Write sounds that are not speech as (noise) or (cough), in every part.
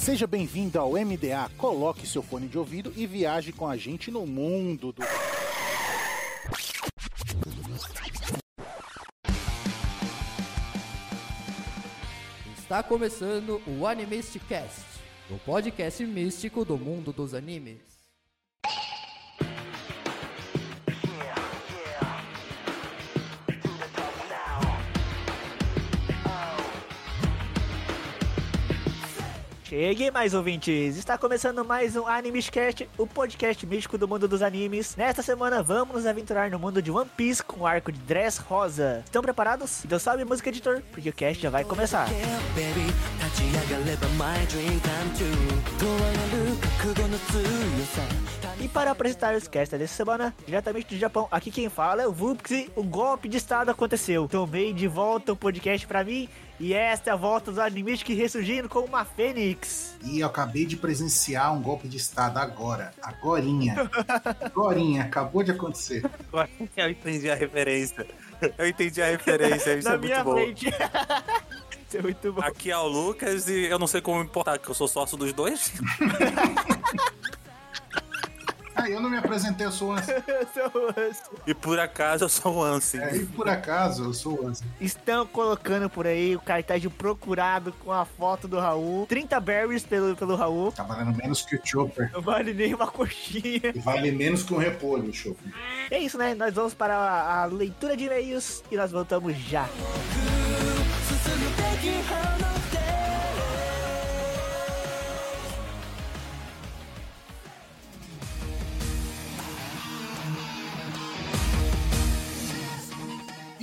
Seja bem-vindo ao MDA. Coloque seu fone de ouvido e viaje com a gente no mundo do. Está começando o Animisticast, o podcast místico do mundo dos animes. Cheguei mais ouvintes, está começando mais um Animescast, o podcast místico do mundo dos animes. Nesta semana vamos nos aventurar no mundo de One Piece com o arco de Dress Rosa. Estão preparados? Então salve música editor, porque o cast já vai começar. E para apresentar os cast dessa semana, diretamente do Japão, aqui quem fala é o Vupxi. O golpe de estado aconteceu. Tomei de volta o podcast pra mim e esta é a volta dos animes que ressurgindo como uma fênix. E eu acabei de presenciar um golpe de estado agora. Agorinha. (laughs) Agorinha. Acabou de acontecer. (laughs) Eu entendi a referência. Eu entendi a referência. Isso Na é minha muito bom. frente. (laughs) Isso é muito bom. Aqui é o Lucas e eu não sei como me importar, que eu sou sócio dos dois. Ah, eu não me apresentei, (laughs) eu sou o Ansem. E por acaso eu sou o Ansem. É, e por acaso, eu sou o Ansem. Estão colocando por aí o cartaz de procurado com a foto do Raul. 30 berries pelo, pelo Raul. Tá valendo menos que o Chopper. Não vale nem uma coxinha. E vale menos que um repolho, Chopper. É isso, né? Nós vamos para a, a leitura de e-mails e nós voltamos já.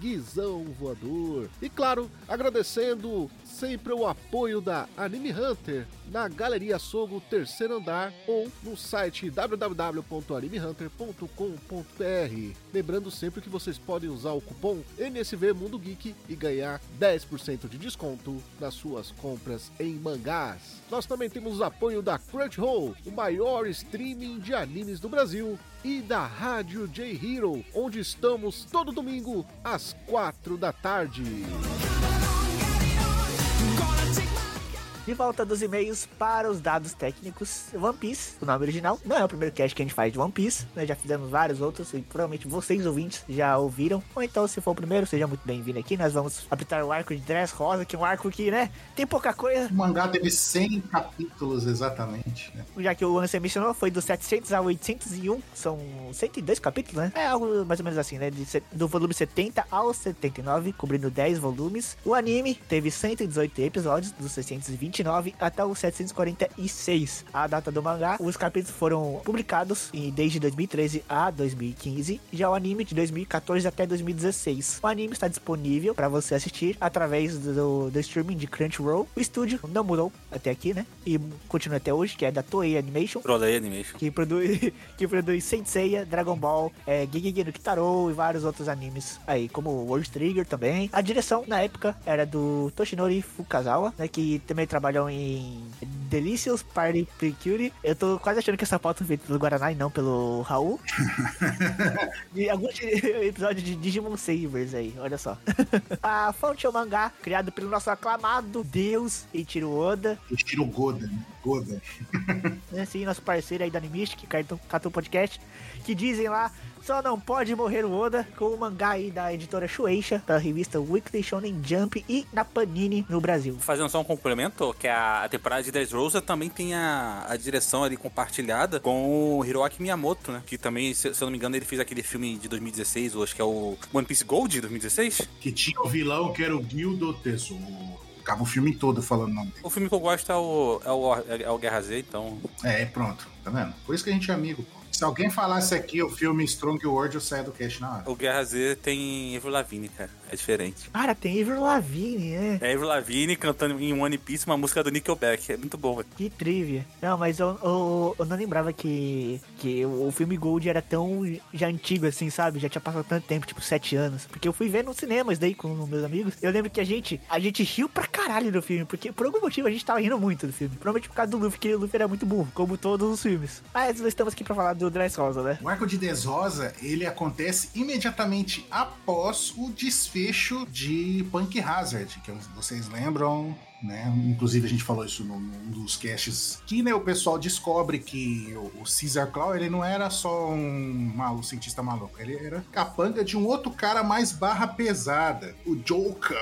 Guizão Voador. E claro, agradecendo sempre o apoio da Anime Hunter na Galeria Sogo Terceiro Andar ou no site www.animehunter.com.br. Lembrando sempre que vocês podem usar o cupom NSV Mundo Geek e ganhar 10% de desconto nas suas compras em mangás. Nós também temos o apoio da Crunchyroll, o maior streaming de animes do Brasil, e da Rádio J Hero, onde estamos todo domingo às 4 da tarde. De volta dos e-mails para os dados técnicos. One Piece, o nome original, não é o primeiro cast que a gente faz de One Piece. Nós já fizemos vários outros e provavelmente vocês ouvintes já ouviram. Ou então, se for o primeiro, seja muito bem-vindo aqui. Nós vamos aplicar o arco de Dress Rosa, que é um arco que, né, tem pouca coisa. O mangá teve 100 capítulos exatamente. Né? Já que o Ansem mencionou, foi do 700 ao 801. São 102 capítulos, né? É algo mais ou menos assim, né? De do volume 70 ao 79, cobrindo 10 volumes. O anime teve 118 episódios, dos 629 até o 746. A data do mangá, os capítulos foram publicados em- desde 2013 a 2015. Já o anime de 2014 até 2016. O anime está disponível para você assistir através do, do streaming de Crunchyroll. O estúdio não mudou até aqui, né? E continua até hoje, que é da Toei Animation Trolei Animation. que produz, (laughs) que produz Senseiya, Dragon Ball, é, Gigigi no Kitaro e vários outros animes aí, como World Trigger também. A direção, na época, era do Toshinori Fukazawa, né, que também trabalhou em Delicious Party Precure. Eu tô quase achando que essa pauta foi feita pelo Guaraná e não pelo Raul. (laughs) e alguns (laughs) episódios de Digimon Savers aí, olha só. (laughs) A fonte é o mangá, criado pelo nosso aclamado Deus Eiichiro Oda, Estilo Goda, né? Goda. né, sim, nosso parceiro aí da Animistic, Cartão Podcast, que dizem lá, só não pode morrer o Oda com o mangá aí da editora Shueisha, da revista Weekly Shonen Jump e na Panini no Brasil. Fazendo só um complemento, que a, temporada de Dressrosa também tem a, a direção ali compartilhada com o Hiroaki Miyamoto, né? Que também, se, se eu não me engano, ele fez aquele filme de 2016, ou acho que é o One Piece Gold de 2016. Que tinha o vilão que era o Guildo Tesouro. Ficava o filme todo falando o nome dele. O filme que eu gosto é o, é o, é o Guerra Z, então... É, pronto. Tá vendo? Por isso que a gente é amigo, pô. Se alguém falasse aqui o filme Strong World, eu saio do cast na hora. O Guerra Z tem Evo Lavigne, cara. É diferente. Cara, tem Avril Lavigne, né? É Avril Lavigne cantando em One Piece uma música do Nickelback. É muito bom, velho. Que trivia. Não, mas eu, eu, eu não lembrava que, que o filme Gold era tão já antigo assim, sabe? Já tinha passado tanto tempo, tipo sete anos. Porque eu fui ver no cinema isso daí com meus amigos. Eu lembro que a gente, a gente riu pra caralho do filme, porque por algum motivo a gente tava rindo muito do filme. Provavelmente por causa do Luffy, que o Luffy era muito burro, como todos os filmes. Mas nós estamos aqui pra falar do Dressrosa, né? O arco de Desrosa, ele acontece imediatamente após o de Punk Hazard, que vocês lembram, né? Inclusive a gente falou isso num, num dos casts que né, o pessoal descobre que o, o Caesar Claw ele não era só um maluco, cientista maluco, ele era capanga de um outro cara mais barra pesada, o Joker.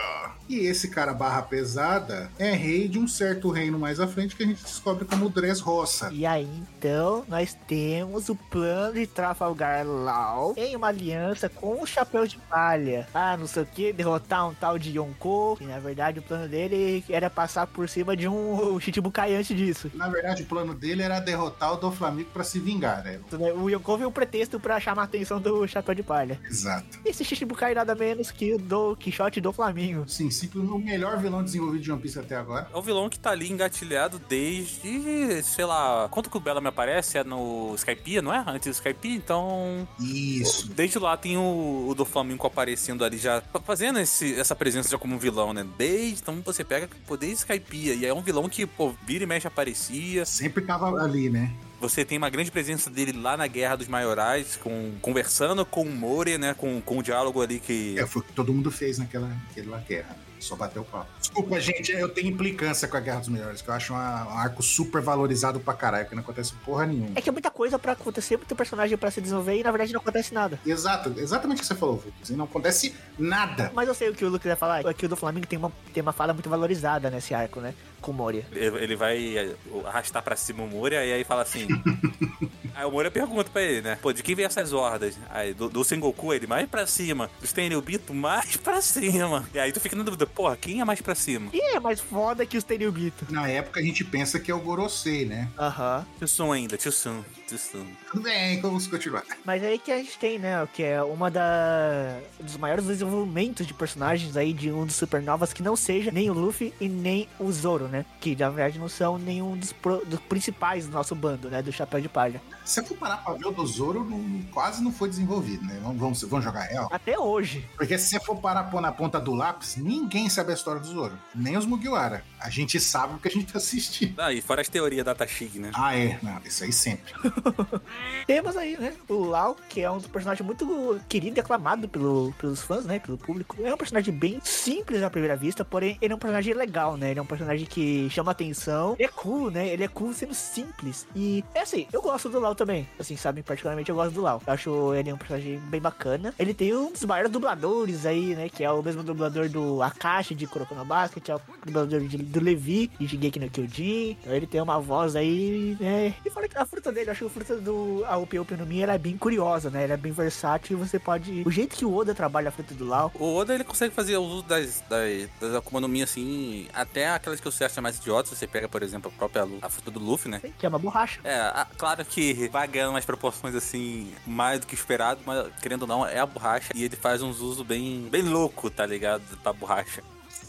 E esse cara barra pesada é rei de um certo reino mais à frente que a gente descobre como Dressrosa. E aí, então, nós temos o plano de Trafalgar Law em uma aliança com o Chapéu de Palha. Ah, não sei o que, derrotar um tal de Yonko. E na verdade o plano dele era passar por cima de um (laughs) Chichibukai antes disso. Na verdade, o plano dele era derrotar o do Flamengo para se vingar, né? O Yonko veio um pretexto para chamar a atenção do Chapéu de Palha. Exato. Esse Chichibukai nada menos que o do Quixote do Flamengo. Sim, sim, o melhor vilão desenvolvido de One Piece até agora. É o vilão que tá ali engatilhado desde, sei lá, quanto que o Bella me aparece? É no Skype, não é? Antes do Skype, então. Isso. Desde lá tem o, o do Flamengo aparecendo ali já, fazendo esse, essa presença já como vilão, né? Desde então você pega poder Skype, e é um vilão que, pô, vira e mexe aparecia. Sempre tava ali, né? Você tem uma grande presença dele lá na Guerra dos Maiorais, com, conversando com o Mori, né? Com, com o diálogo ali que. É, foi o que todo mundo fez naquela, naquela guerra. Só bateu o pau. Desculpa, gente, eu tenho implicância com a Guerra dos Melhores, que eu acho um arco super valorizado pra caralho, que não acontece porra nenhuma. É que é muita coisa pra acontecer, muito personagem pra se desenvolver e na verdade não acontece nada. Exato, exatamente o que você falou, Lucas. Não acontece nada. Mas eu sei o que o Lucas vai falar. Aqui o do Flamengo tem uma, tem uma fala muito valorizada nesse arco, né? Com o Moria. Ele vai arrastar pra cima o Moria e aí fala assim. (laughs) aí o Moria pergunta pra ele, né? Pô, de quem vem essas hordas? Aí do, do Sengoku, ele mais pra cima. Do Stenryubito, mais pra cima. E aí tu fica na dúvida, porra, quem é mais pra cima? Quem é mais foda que o Stenryubito? Na época a gente pensa que é o Gorosei, né? Aham. Uhum. Tio Sun ainda, Tio Sun. Tudo bem, vamos continuar. Mas aí que a gente tem, né? O que é uma da dos maiores desenvolvimentos de personagens aí de um dos supernovas que não seja nem o Luffy e nem o Zoro, né? Que na verdade não são nenhum dos, pro, dos principais do nosso bando, né? Do Chapéu de Palha. Se for parar pra ver, o do Zoro não, quase não foi desenvolvido, né? Vamos, vamos, vamos jogar real? Até hoje. Porque se você for parar pôr na ponta do lápis, ninguém sabe a história do Zoro. Nem os Mugiwara. A gente sabe o que a gente tá assistindo. Ah, e fora as teorias da Tashig, né? Ah, é. Não, isso aí sempre. (laughs) Temos aí, né? O Lau, que é um dos personagens muito querido e aclamado pelo, pelos fãs, né? Pelo público. É um personagem bem simples à primeira vista, porém ele é um personagem legal, né? Ele é um personagem que chama atenção. Ele é cool, né? Ele é cool sendo simples. E é assim, eu gosto do Lau também. Assim, sabe? Particularmente eu gosto do Lau. Eu acho ele um personagem bem bacana. Ele tem um dos maiores dubladores aí, né? Que é o mesmo dublador do Akashi de Kuroko no Basket, é o dublador de, do Levi de Shigeki no Kyojin. Então ele tem uma voz aí, né? E fora que a fruta dele, eu acho a fruta do a Upi Upi no Mi, ela é bem curiosa, né? Ela é bem versátil e você pode... O jeito que o Oda trabalha a fruta do Lau... O Oda, ele consegue fazer o uso das, das, das Akuma no Mi, assim, até aquelas que você acha mais idiotas. Você pega, por exemplo, a própria a fruta do Luffy, né? Que é uma borracha. É, a, claro que vai ganhando umas proporções, assim, mais do que esperado, mas querendo ou não, é a borracha. E ele faz uns usos bem, bem louco, tá ligado? Pra borracha.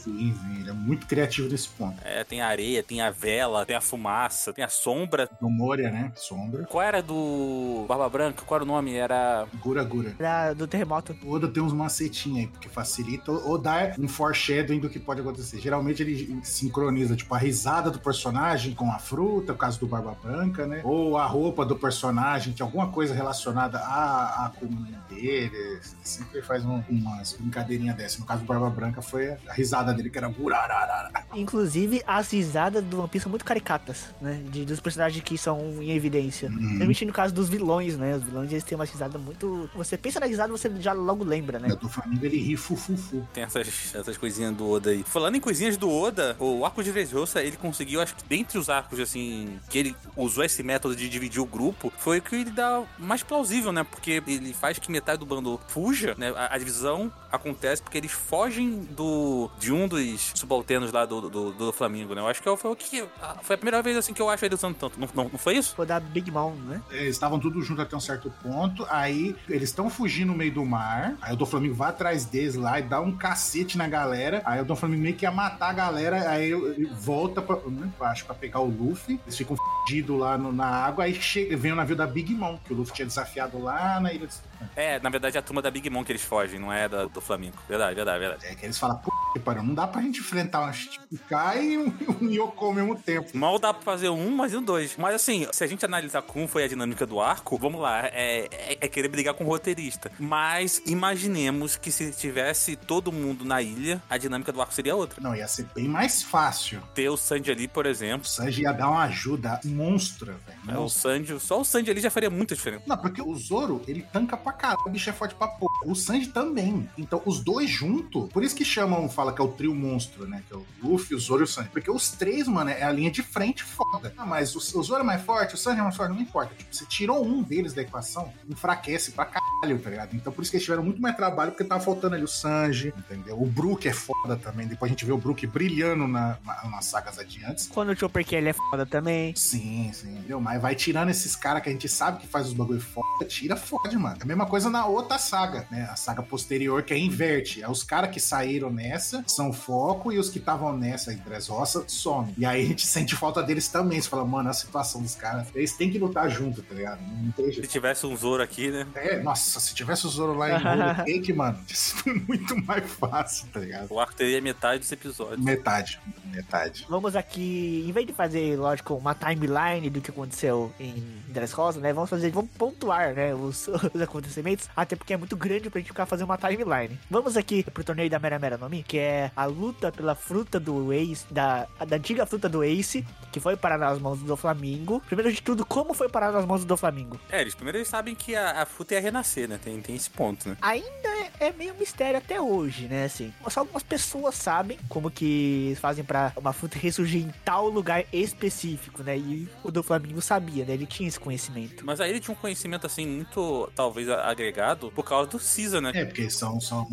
Sim, ele é muito criativo nesse ponto. É, tem a areia, tem a vela, tem a fumaça, tem a sombra. Do Moria, né? Sombra. Qual era do Barba Branca? Qual era o nome? Era. Gura Gura. Era do terremoto. O Oda tem uns macetinhos aí, porque facilita ou dá um foreshadowing do que pode acontecer. Geralmente ele sincroniza, tipo, a risada do personagem com a fruta, no caso do Barba Branca, né? Ou a roupa do personagem, que é alguma coisa relacionada à, à coluna dele. Ele sempre faz um, umas brincadeirinhas dessa. No caso do Barba Branca foi a risada dele, que era gurararara. Inclusive, as risadas do One Piece são muito caricatas, né? De, dos personagens que são em evidência. Uhum. No caso dos vilões, né? Os vilões, eles têm uma risada muito... Você pensa na risada, você já logo lembra, né? O do Flamengo, ele ri fufufu. Tem essas, essas coisinhas do Oda aí. Falando em coisinhas do Oda, o arco de Dressrosa, ele conseguiu, acho que dentre os arcos, assim, que ele usou esse método de dividir o grupo, foi o que ele dá mais plausível, né? Porque ele faz que metade do bando fuja, né? A, a divisão acontece porque eles fogem do de nenhum dos subalternos lá do, do, do Flamengo, né? Eu acho que foi o que. Foi a primeira vez assim que eu acho ele usando tanto. Não, não, não foi isso? Foi da Big Mom, né? Eles estavam tudo junto até um certo ponto. Aí eles estão fugindo no meio do mar. Aí o Dom Flamengo vai atrás deles lá e dá um cacete na galera. Aí o Dom Flamengo meio que ia matar a galera. Aí ele volta pra, né, acho, pra pegar o Luffy. Eles ficam fugidos lá no- na água. Aí chega, vem o navio da Big Mom, que o Luffy tinha desafiado lá na ilha de. É, na verdade é a turma da Big Mom que eles fogem, não é da, do Flamengo. Verdade, verdade, verdade. É que eles falam, pô, que pariu, não dá pra gente enfrentar um Shichibukai e um, um Yoko ao mesmo tempo. Mal dá pra fazer um, mas e um dois. Mas assim, se a gente analisar como foi a dinâmica do arco, vamos lá, é, é- é querer brigar com o roteirista. Mas imaginemos que se tivesse todo mundo na ilha, a dinâmica do arco seria outra. Não, ia ser bem mais fácil. Ter o Sandy ali, por O exemplo. Sanji ia dar uma ajuda monstra, velho. É, o Sandy, só o Sandy ali já faria muita diferença. Não, porque o Zoro, ele tanca pra caralho, o bicho é forte pra porra. O Sanji também. Então, os dois juntos, por isso que chamam, fala que é o trio monstro, né? Que é o Luffy, o Zoro e o Sanji. Porque os três, mano, é a linha de frente foda. Ah, mas o, o Zoro é mais forte, o Sanji é mais forte, não importa. Tipo, você tirou um deles da equação, enfraquece pra caralho, tá ligado? Então, por isso que eles tiveram muito mais trabalho, porque tava faltando ali o Sanji, entendeu? O Brook é foda também. Depois a gente vê o Brook brilhando na, na- nas sagas adiantes. Quando o Chopper Kelly é foda também. Sim, sim, entendeu? Mas vai tirando esses caras que a gente sabe que faz os bagulho foda, tira fode, mano. É a mesma coisa na outra saga, né? A saga posterior que é inverte. É os caras que saíram nessa, são foco, e os que estavam nessa em Dressrosa somem. E aí a gente (laughs) sente falta deles também. Você fala, mano, a situação dos caras, eles têm que lutar junto, tá ligado? Não tem Se jeito. tivesse um Zoro aqui, né? É, nossa, se tivesse o Zoro lá em Cake, (laughs) mano, isso (laughs) foi muito mais fácil, tá ligado? O arco teria metade dos episódios. Metade, metade. Vamos aqui, em vez de fazer, lógico, uma timeline do que aconteceu em Dressrosa, né? Vamos fazer, vamos pontuar, né? Os, os acontecimentos, até porque é muito grande pra gente ficar fazendo uma timeline. Vamos aqui pro torneio da Mera Mera Nomi, que é a luta pela fruta do Ace, da, da antiga fruta do Ace, que foi parar nas mãos do Flamengo. Primeiro de tudo, como foi parar nas mãos do Flamengo? É, eles primeiro eles sabem que a, a fruta ia renascer, né? Tem, tem esse ponto, né? ainda é, é meio mistério até hoje, né? Assim, só algumas pessoas sabem como que fazem pra uma fruta ressurgir em tal lugar específico, né? E o do Flamengo sabia, né? Ele tinha esse conhecimento. Mas aí ele tinha um conhecimento, assim, muito, talvez, agregado por causa do Caesar, né? É, porque são, são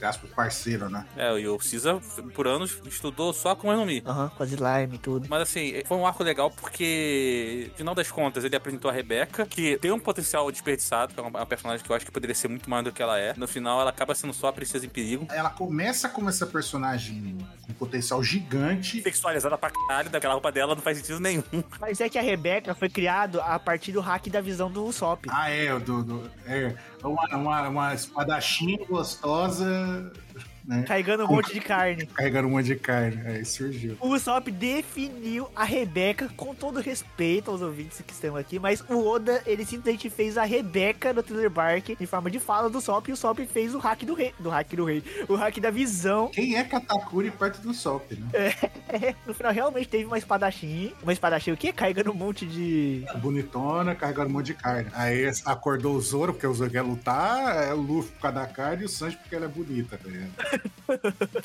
entre aspas, parceiro, né? É, e o Caesar, por anos, estudou só com o Enomi. Aham, com as slime e tudo. Mas assim, foi um arco legal porque, no final das contas, ele apresentou a Rebeca, que tem um potencial desperdiçado, que é uma uma personagem que eu acho que poderia ser muito mais do que ela é. No final, ela acaba sendo só a princesa em perigo. Ela começa como essa personagem com potencial gigante. Sexualizada pra caralho, daquela roupa dela não faz sentido nenhum. Mas é que a Rebeca foi criado a partir do hack da visão do Usopp. Ah, é, o do, do- é uma, uma, uma espadachim gostosa, né? Carregando um monte de carne. Carregando um monte de carne. Aí surgiu. O Usopp definiu a Rebeca com todo respeito aos ouvintes que estão aqui, mas o Oda, ele simplesmente fez a Rebeca no Thriller Bark em forma de fala do Usopp e o Usopp fez o hack do rei, do hack do rei, o hack da visão. Quem é Katakuri perto do Sop, né? É, (laughs) no final realmente teve uma espadachim, uma espadachim o quê? Carregando um monte de... Bonitona, carregando um monte de carne. Aí acordou o Zoro, porque o Zoro quer lutar, é o Luffy por causa da carne e o Sanji porque ela é bonita, tá ligado?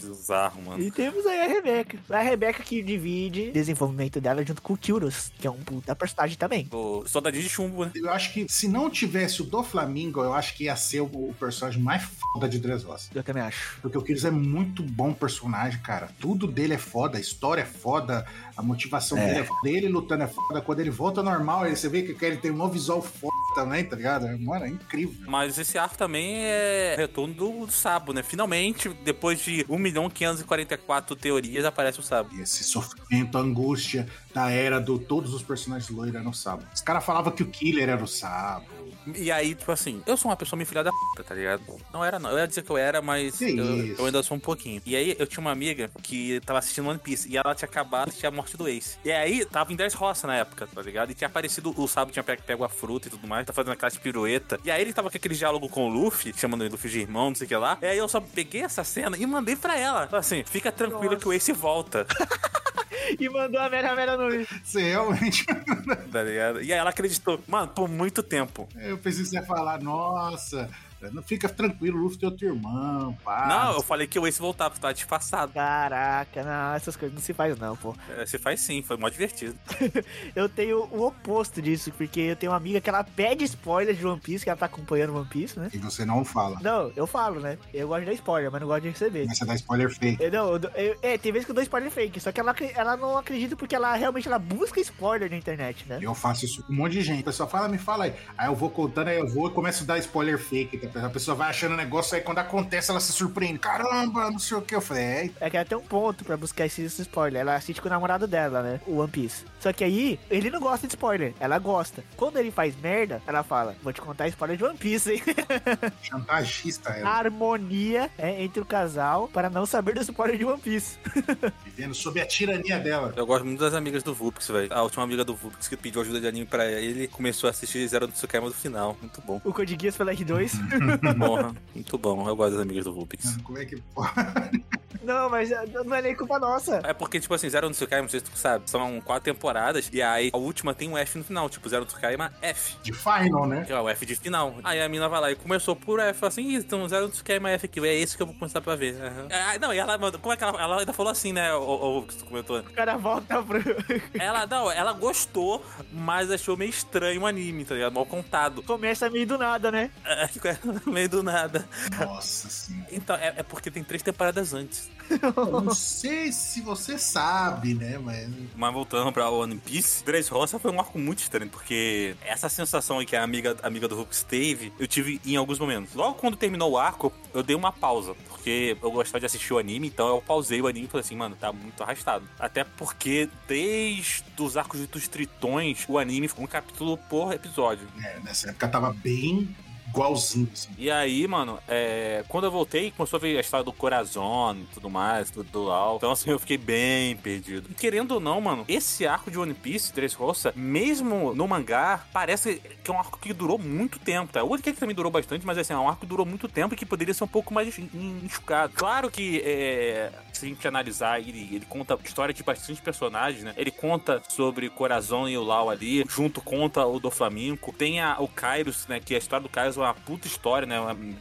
Bizarro, mano. E temos aí a Rebeca. A Rebeca que divide o desenvolvimento dela junto com o Kyuros, que é um puta personagem também. O soldadinho de chumbo, né? Eu acho que se não tivesse o do Flamingo, eu acho que ia ser o, o personagem mais foda de Dressrosa. Eu também acho. Porque o Kyrus é muito bom personagem, cara. Tudo dele é foda, a história é foda, a motivação dele é foda. Ele lutando é foda. Quando ele volta normal, aí você vê que ele tem um visual foda também, tá ligado? Mano, é incrível. Mas esse arco também é retorno do, do Sabo, né? Finalmente, depois de 1 milhão 544 teorias, aparece o Sabo. E esse sofrimento, a angústia da era do todos os personagens loiros eram o Sabo. Os caras falavam que o Killer era o Sabo. E aí, tipo assim, eu sou uma pessoa meio filha da puta, tá ligado? Não era, não. Eu ia dizer que eu era, mas eu, eu ainda sou um pouquinho. E aí, eu tinha uma amiga que tava assistindo One Piece e ela tinha acabado de a morte do Ace. E aí, tava em 10 roça na época, tá ligado? E tinha aparecido, o Sabo tinha pego, pego a fruta e tudo mais, tá fazendo aquelas pirueta. E aí, ele tava com aquele diálogo com o Luffy, chamando ele Luffy de irmão, não sei o que lá. E aí, eu só peguei essa cena e mandei pra ela. Falei assim, fica tranquilo Nossa. que o Ace volta, (laughs) E mandou a Mera Mera no... Você realmente. (laughs) tá ligado? E aí, ela acreditou, mano, por muito tempo. Eu pensei que você ia falar, nossa, Não fica tranquilo, o Luffy tem outro irmão, pá. Não, eu falei que o Ace voltava, porque tava disfarçado. Caraca, não, essas coisas não se faz não, pô. É, Você faz sim, foi mó divertido. (laughs) Eu tenho o oposto disso, porque eu tenho uma amiga que ela pede spoiler de One Piece, que ela tá acompanhando One Piece, né? E você não fala. Não, eu falo, né? Eu gosto de dar spoiler, mas não gosto de receber. Mas você dá spoiler fake. Eu, não, eu eu- é, tem vezes que eu dou spoiler fake, só que ela, ela não acredita porque ela realmente ela busca spoiler na internet, né? Eu faço isso com um monte de gente. A pessoa fala, me fala aí. Aí eu vou contando, aí eu vou e começo a dar spoiler fake. A pessoa vai achando o negócio, aí quando acontece, ela se surpreende. Caramba, não sei o que. Eu falei, é, É que ela tem um ponto pra buscar esse, esse spoiler. Ela assiste com o namorado dela, né? O One Piece. Só que aí, ele não gosta de spoiler. Ela gosta. Quando ele faz merda, ela fala: Vou te contar spoiler de One Piece, hein? (laughs) chantagista ela. Harmonia é, entre o casal para não saber do spoiler de One Piece. (laughs) Vivendo sob a tirania dela. Eu gosto muito das amigas do Vupix, velho. A última amiga do Vupix que pediu ajuda de anime pra ele começou a assistir Zero no Tsukaima do final. Muito bom. O Code Geass pela (laughs) R2. (laughs) Porra, muito bom. Eu gosto das amigas do Vupix. Como é que pode? (laughs) não, mas não é nem culpa nossa. É porque, tipo assim, Zero no Tsukaima, não sei se tu sabe, são quatro temporadas, e aí a última tem um F no final, tipo, Zero no Tsukaima F. De final, né? Que é o F de final. Aí a mina vai lá e começou por F, fala assim, "Ih, então Zero no Tsukaima F aqui, é esse que eu vou começar pra ver. Aham. Ah, não, e ela, mandou- como é que ela, ela ainda falou assim, né, o, o, que tu comentou? O cara volta pro. (laughs) Ela, não, ela gostou, mas achou meio estranho o anime, tá ligado? Mal contado. Começa meio do nada, né? É, no (laughs) meio do nada. Nossa senhora. Então, é, é porque tem três temporadas antes. Eu não sei se você sabe, né? Mas. Mas voltando pra One Piece, Dressrosa foi um arco muito estranho, porque essa sensação aí que a amiga, amiga do Hulk teve, eu tive em alguns momentos. Logo quando terminou o arco, eu dei uma pausa, porque eu gostava de assistir o anime, então eu pausei o anime e falei assim, mano, tá muito arrastado. Até porque desde os arcos dos tritões, o anime ficou um capítulo por episódio. É, nessa época tava bem igualzinho, assim. E aí, mano, é, quando eu voltei, começou a ver a história do Corazon e tudo mais, tudo do Lau. Então, assim, eu fiquei bem perdido. E querendo ou não, mano, esse arco de One Piece, Dressrosa, mesmo no mangá, parece que é um arco que durou muito tempo, tá? O One Piece também durou bastante, mas assim, é um arco que durou muito tempo e que poderia ser um pouco mais en- enxugado. Claro que, é, se a gente analisar, ele, ele conta história de bastante personagens, né? Ele conta sobre Corazon e o Lau ali, junto conta o do Flamengo. Tem a, o Kairos, né? Que a história do Kairos uma puta história, né?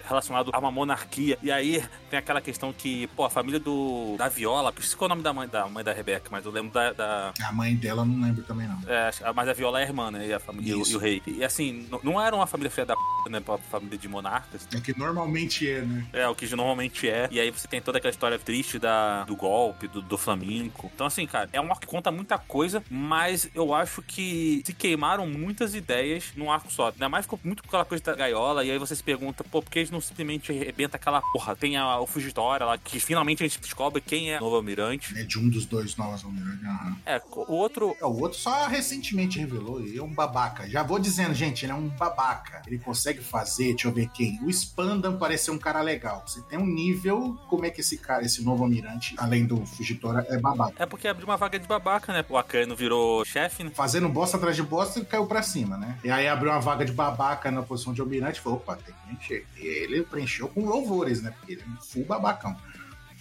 Relacionado a uma monarquia. E aí tem aquela questão que, pô, a família do da Viola, por isso que é o nome da mãe da, mãe da Rebeca, mas eu lembro da- da, A mãe dela não lembro também, não. é, mas a Viola é a irmã, né? E, a família, e, o, e o rei. E assim, não era uma família filha da p, né? Pra família de monarcas. É que normalmente é, né? É, o que normalmente é. E aí você tem toda aquela história triste da, do golpe, do, do Flamengo. Então, assim, cara, é um arco que conta muita coisa, mas eu acho que se queimaram muitas ideias num arco só. Ainda mais ficou muito com aquela coisa da gaiola, e aí você se pergunta, pô, por que eles não simplesmente arrebenta aquela porra? Tem a, o Fugitória lá, que finalmente a gente descobre quem é o novo almirante. É de um dos dois novos almirantes. É, o outro. É, O outro só recentemente revelou, ele é um babaca. Já vou dizendo, gente, ele é um babaca. Ele consegue fazer, deixa eu ver quem. O Spandam parece ser um cara legal. Você tem um nível, como é que esse cara, esse novo almirante, além do Fugitora, é babaca. É porque abriu uma vaga de babaca, né? O Akano virou chefe, né? Fazendo bosta atrás de bosta, ele caiu pra cima, né? E aí abriu uma vaga de babaca na posição de almirante e falou: opa, tem que preencher. E ele preencheu com louvores, né? Porque ele é um full babacão.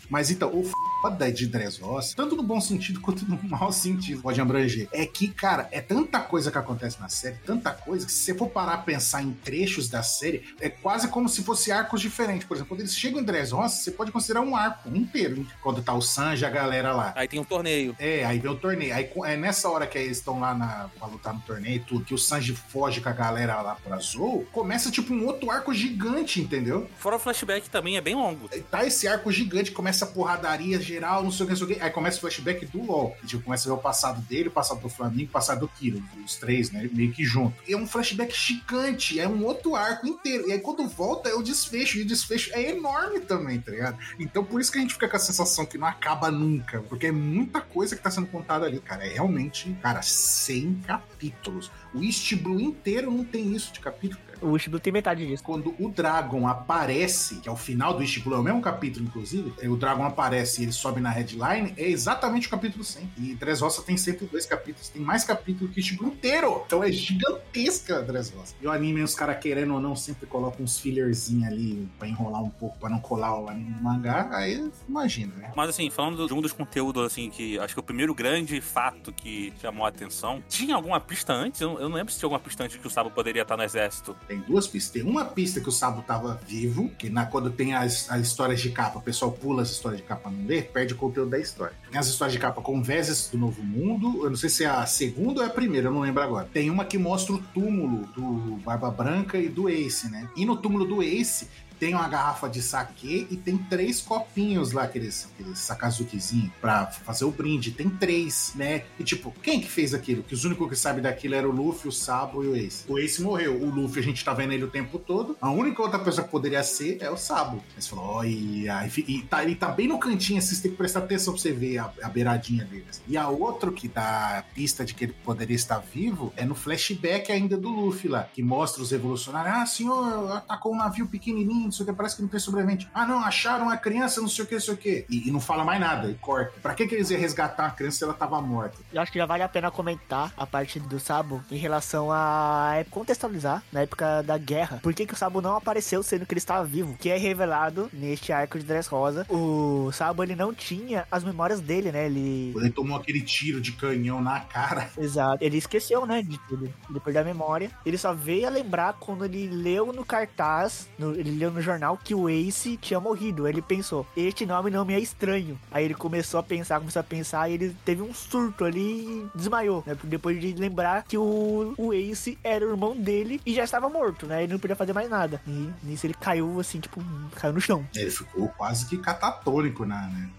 Mas então, o foda de Dressrosa, tanto no bom sentido quanto no mau sentido, pode abranger, é que, cara, é tanta coisa que acontece na série, tanta coisa, que se você for parar a pensar em trechos da série, é quase como se fosse arcos diferentes. Por exemplo, quando eles chegam em Dressrosa, você pode considerar um arco inteiro. Quando tá o Sanji a galera lá. Aí tem um torneio. É, aí vem o torneio. Aí é nessa hora que eles estão lá na, pra lutar no torneio e tudo, que o Sanji foge com a galera lá pro Azul, começa tipo um outro arco gigante, entendeu? Fora o flashback também é bem longo. Tá esse arco gigante, começa a porradaria geral, não sei o que, não sei o que. Aí começa o flashback do LOL. Tipo, começa a ver o passado dele, o passado do Flamengo, o passado do Kiro. Os três, né? Meio que junto. E é um flashback gigante, é um outro arco inteiro. E aí quando volta é o desfecho. E o desfecho é enorme também, tá ligado? Então por isso que a gente fica com a sensação que não acaba nunca. Porque é muita coisa que tá sendo contada ali, cara. É realmente, cara, 100 capítulos. O East Blue inteiro não tem isso de capítulo, cara. O Shibu tem metade disso. Quando o Dragon aparece, que é o final do Blue, é o mesmo capítulo, inclusive, é, o Dragon aparece e ele sobe na headline, é exatamente o capítulo 100. E Dressrosa tem 102 capítulos, tem mais capítulo que o Blue inteiro. Então é gigantesca a Dressrosa. E o anime, os caras querendo ou não, sempre colocam uns fillerzinhos ali pra enrolar um pouco, pra não colar o anime no mangá, aí imagina, né? Mas assim, falando de um dos conteúdos, assim, que acho que o primeiro grande fato que chamou a atenção, tinha alguma pista antes? Eu, eu não lembro se tinha alguma pista antes que o Sabo poderia estar no exército. Tem duas pistas. Tem uma pista que o Sabo tava vivo, que na, quando tem as, as histórias de capa, o pessoal pula as histórias de capa não ler, perde o conteúdo da história. Tem as histórias de capa com Vezes do Novo Mundo, eu não sei se é a segunda ou é a primeira, eu não lembro agora. Tem uma que mostra o túmulo do Barba Branca e do Ace, né? E no túmulo do Ace tem uma garrafa de saquê e tem três copinhos lá, aqueles, aqueles sakazukizinho, pra fazer o brinde. Tem três, né? E tipo, quem que fez aquilo? Que os únicos que sabem daquilo era o Luffy, o Sabo e o Ace. O Ace morreu. O Luffy, a gente tá vendo ele o tempo todo. A única outra pessoa que poderia ser é o Sabo. Mas falou, olha, e tá, ele tá bem no cantinho, assim, você tem que prestar atenção pra você ver a, a beiradinha dele. Assim. E a outra que dá pista de que ele poderia estar vivo é no flashback ainda do Luffy lá, que mostra os revolucionários. Ah, senhor, atacou um navio pequenininho, sei o que, parece que não tem sobrevivente. Ah, não, acharam a criança, não sei o que, não sei o que. E, e, não fala mais nada, e corta. Pra que, que eles iam resgatar a criança se ela tava morta? Eu acho que já vale a pena comentar a parte do Sabo em relação a contextualizar na época da guerra. Por que, que o Sabo não apareceu sendo que ele estava vivo? Que é revelado neste arco de Dress Rosa. O Sabo, ele não tinha as memórias dele, né? Ele... Ele tomou aquele tiro de canhão na cara. (laughs) Exato. Ele esqueceu, né, de tudo. Ele perdeu a memória. Ele só veio a lembrar quando ele leu no cartaz, no, ele leu no jornal que o Ace tinha morrido. Ele pensou, este nome não me é estranho. Aí ele começou a pensar, começou a pensar, e ele teve um surto ali e desmaiou, né? Depois de lembrar que o, o Ace era o irmão dele e já estava morto, né? Ele não podia fazer mais nada. E nisso ele caiu assim, tipo, caiu no chão. Ele ficou quase que catatônico, né?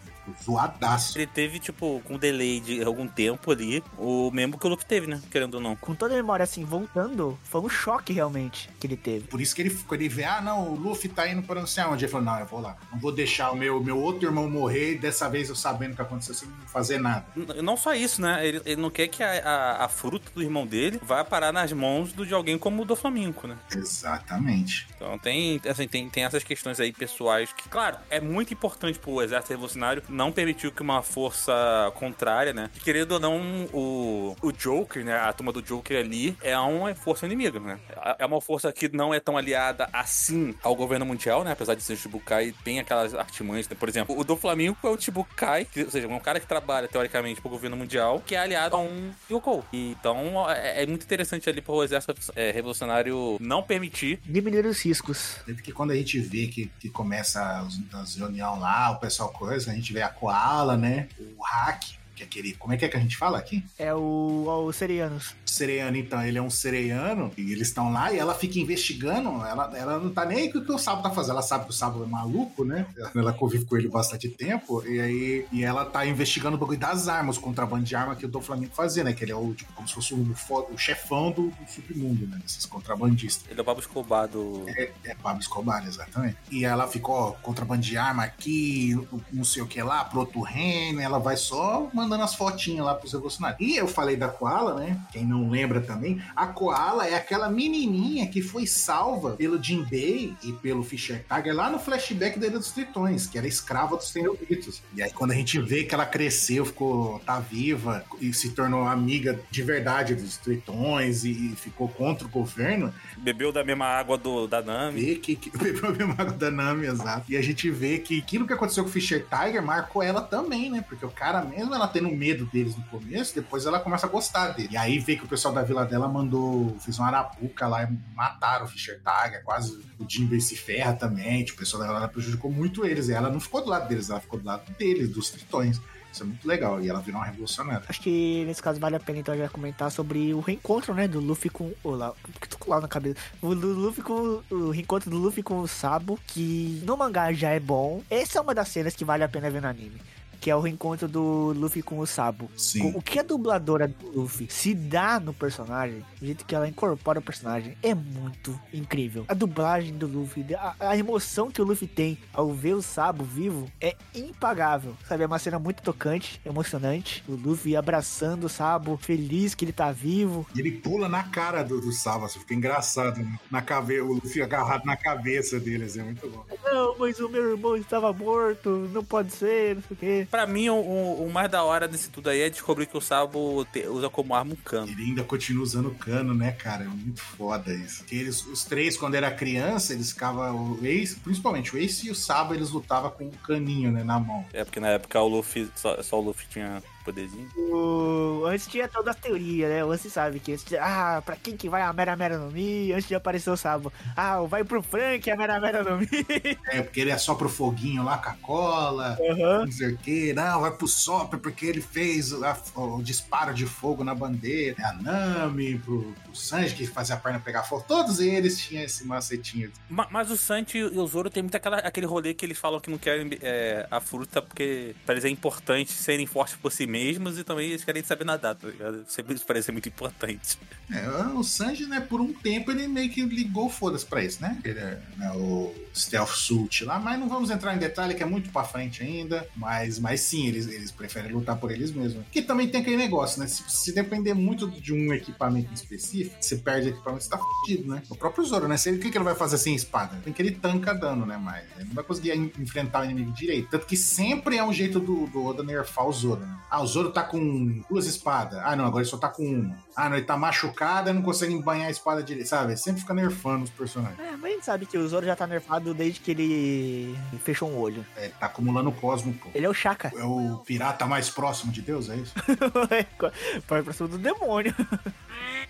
Zoadaço. Ele teve, tipo, com um delay de algum tempo ali, o mesmo que o Luffy teve, né? Querendo ou não. Com toda a memória assim, voltando, foi um choque realmente que ele teve. Por isso que ele ficou, ele vê, ah, não, o Luffy tá indo para não sei aonde. Ele falou, não, eu vou lá. Não vou deixar o meu, meu outro irmão morrer, dessa vez eu sabendo o que aconteceu sem fazer nada. Não só isso, né? Ele, ele não quer que a, a, a, fruta do irmão dele vá parar nas mãos do, de alguém como o do Flamengo, né? Exatamente. Então tem, assim, tem, tem essas questões aí pessoais que, claro, é muito importante pro exército revolucionário não permitiu que uma força contrária, né? Que, querendo ou não, o, o Joker, né? A turma do Joker ali é uma força inimiga, né? É uma força que não é tão aliada assim ao governo mundial, né? Apesar de ser o Chibukai, tem aquelas artimanhas, né? Por exemplo, o do Flamengo é o Chibukai, ou seja, um cara que trabalha teoricamente pro governo mundial, que é aliado a um Yoko. Então é, é, muito interessante ali pro exército é, revolucionário não permitir diminuir os riscos. Que quando a gente vê que, que começa as, as reuniões lá, o pessoal coisa, a gente vê a Koala, né? O Hack, que é aquele. Como é que é que a gente fala aqui? É o, o Serianos. Sereiano, então, ele é um sereiano, e eles estão lá e ela fica investigando. Ela, ela não tá nem aí com o que o Sabo tá fazendo. Ela sabe que o Sabo é maluco, né? Ela convive com ele bastante tempo, e aí e ela tá investigando o bagulho das armas, o contrabando de arma que o do Flamengo fazia, né? Que ele é o, tipo, como se fosse o, o chefão do, do, submundo, né? Desses contrabandistas. Ele é o Pablo Escobar do. É, é Pablo Escobar, exatamente. E ela ficou, ó, contrabando de arma aqui, não sei o que lá, pro outro reino, ela vai só mandando as fotinhas lá pros revolucionários. E eu falei da Koala, né? Quem não lembra também, a Koala é aquela menininha que foi salva pelo Jinbei e pelo Fischer Tiger lá no flashback da Ilha dos Tritões, que era escrava dos Tenryubitos. E aí quando a gente vê que ela cresceu, ficou, tá viva e se tornou amiga de verdade dos Tritões e, ficou contra o governo... Bebeu da mesma água do, da Nami. Que, que, (laughs) bebeu a mesma água da Nami, exato. E a gente vê que aquilo que aconteceu com o Fischer Tiger marcou ela também, né? Porque o cara mesmo, ela tendo medo deles no começo, depois ela começa a gostar dele. E aí vê que o pessoal da vila dela mandou, fez uma arapuca lá mataram o Fischer Tiger, quase o Jimbe se ferra também, tipo, o pessoal da vila prejudicou muito eles, e ela não ficou do lado deles, ela ficou do lado deles, dos tritões. Isso é muito legal. E ela virou uma revolucionária. Acho que nesse caso vale a pena então já comentar sobre o reencontro, né? Do Luffy com. Olá, que tô com lá na cabeça. O Luffy com. O reencontro do Luffy com o Sabo, que no mangá já é bom. Essa é uma das cenas que vale a pena ver no anime que é o reencontro do Luffy com o Sabo. Sim. O que a dubladora do Luffy se dá no personagem, o jeito que ela incorpora o personagem, é muito incrível. A dublagem do Luffy, a, a emoção que o Luffy tem ao ver o Sabo vivo é impagável. Sabe, é uma cena muito tocante, emocionante. O Luffy abraçando o Sabo, feliz que ele tá vivo. E ele pula na cara do, do Sabo, assim, fica engraçado. Né? Na cabeça, o Luffy agarrado na cabeça dele, assim, é muito bom. Não, mas o meu irmão estava morto, não pode ser, não sei o quê. Pra mim, o, o, mais da hora desse tudo aí é descobrir que o Sabo te, usa como arma um cano. Ele ainda continua usando o cano, né, cara? É muito foda isso. Que eles, os três, quando era criança, eles ficavam. O Ace, principalmente o Ace e o Sabo, eles lutavam com um caninho, né, na mão. É, porque na época o Luffy, só, só o Luffy tinha poderzinho. O... Antes tinha toda a teoria, né? Você sabe que antes, ah, pra quem que vai a Mera Mera no Mi? Antes de aparecer o Sabo. Ah, vai pro Frank a Mera Mera no Mi. (laughs) É, porque ele é só pro foguinho lá com a cola, Aham. não sei o quê. Não, vai pro Sop porque ele fez a- o disparo de fogo na bandeira. É A Nami, pro, pro Sanji que fazia a perna pegar fogo. Todos eles tinham esse macetinho. Ma- Mas o Sanji e o Zoro tem muito aquela, aquele rolê que eles falam que não querem é, a fruta porque pra eles é importante serem fortes por si mesmos e também eles querem saber nadar, tá ligado? Sempre isso parece muito importante. É, o Sanji, né, por um tempo ele meio que ligou foda-se pra isso, né? Ele é né, o Stealth Suit lá, mas não vamos entrar em detalhe que é muito pra frente ainda. Mas, mas sim, eles, eles preferem lutar por eles mesmos. Que também tem aquele negócio, né? Se, se depender muito de um equipamento específico, você perde equipamento, você tá fudido, né? O próprio Zoro, né? Se ele- O que, que ele vai fazer sem espada? Tem que ele tanca dano, né? Mas ele não vai conseguir en- enfrentar o inimigo direito. Tanto que sempre é um jeito do, do Oda nerfar o Zoro, né? Ah, o Zoro tá com duas espadas. Ah, não, agora ele só tá com uma. Ah, não, ele tá machucado e não consegue banhar a espada direito, sabe? Sempre fica nerfando os personagens. É, mas a gente sabe que o Zoro já tá nerfado desde que ele fechou um olho. É, tá acumulando cosmo, pô. Ele é o Shaka. É o pirata mais próximo de Deus, é isso? (laughs) Vai pra cima do demônio.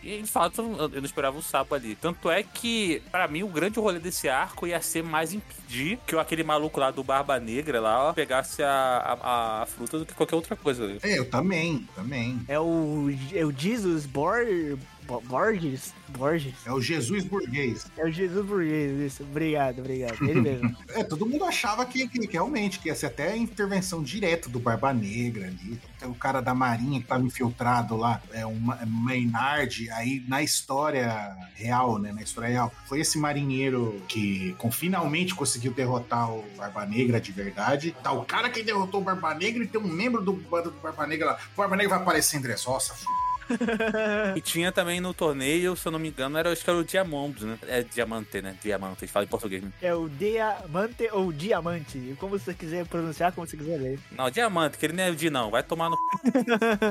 E de fato, eu eu não esperava o sapo ali. Tanto é que, pra mim, o grande rolê desse arco ia ser mais impedir que aquele maluco lá do Barba Negra lá ó, pegasse a, a, a fruta do que qualquer outra coisa. É, eu também, também. É o, é o Jesus Bor... Bo- Borges? Borges? É o Jesus burguês. É o Jesus Borges, isso. Obrigado, obrigado. Ele mesmo. (laughs) É, todo mundo achava que, que- que realmente que ia ser até a intervenção direta do Barba Negra ali. Tem o cara da Marinha que tava infiltrado lá, é um Ma- Maynard. Aí na história real, né? Na história real, foi esse marinheiro que com, finalmente conseguiu derrotar o Barba Negra de verdade. Tá o cara que derrotou o Barba Negra e tem um membro do bando do Barba Negra lá. O Barba Negra vai aparecer em Dressrosa, f... (laughs) E tinha também no torneio, se eu não me engano, era, acho que era o Diamond, né? É Diamante, né? Diamante, falam em português. Né? É o Diamante ou Diamante. Como você quiser pronunciar, como você quiser ler. Não, Diamante, que ele não é o Di, não. Vai tomar no. (laughs)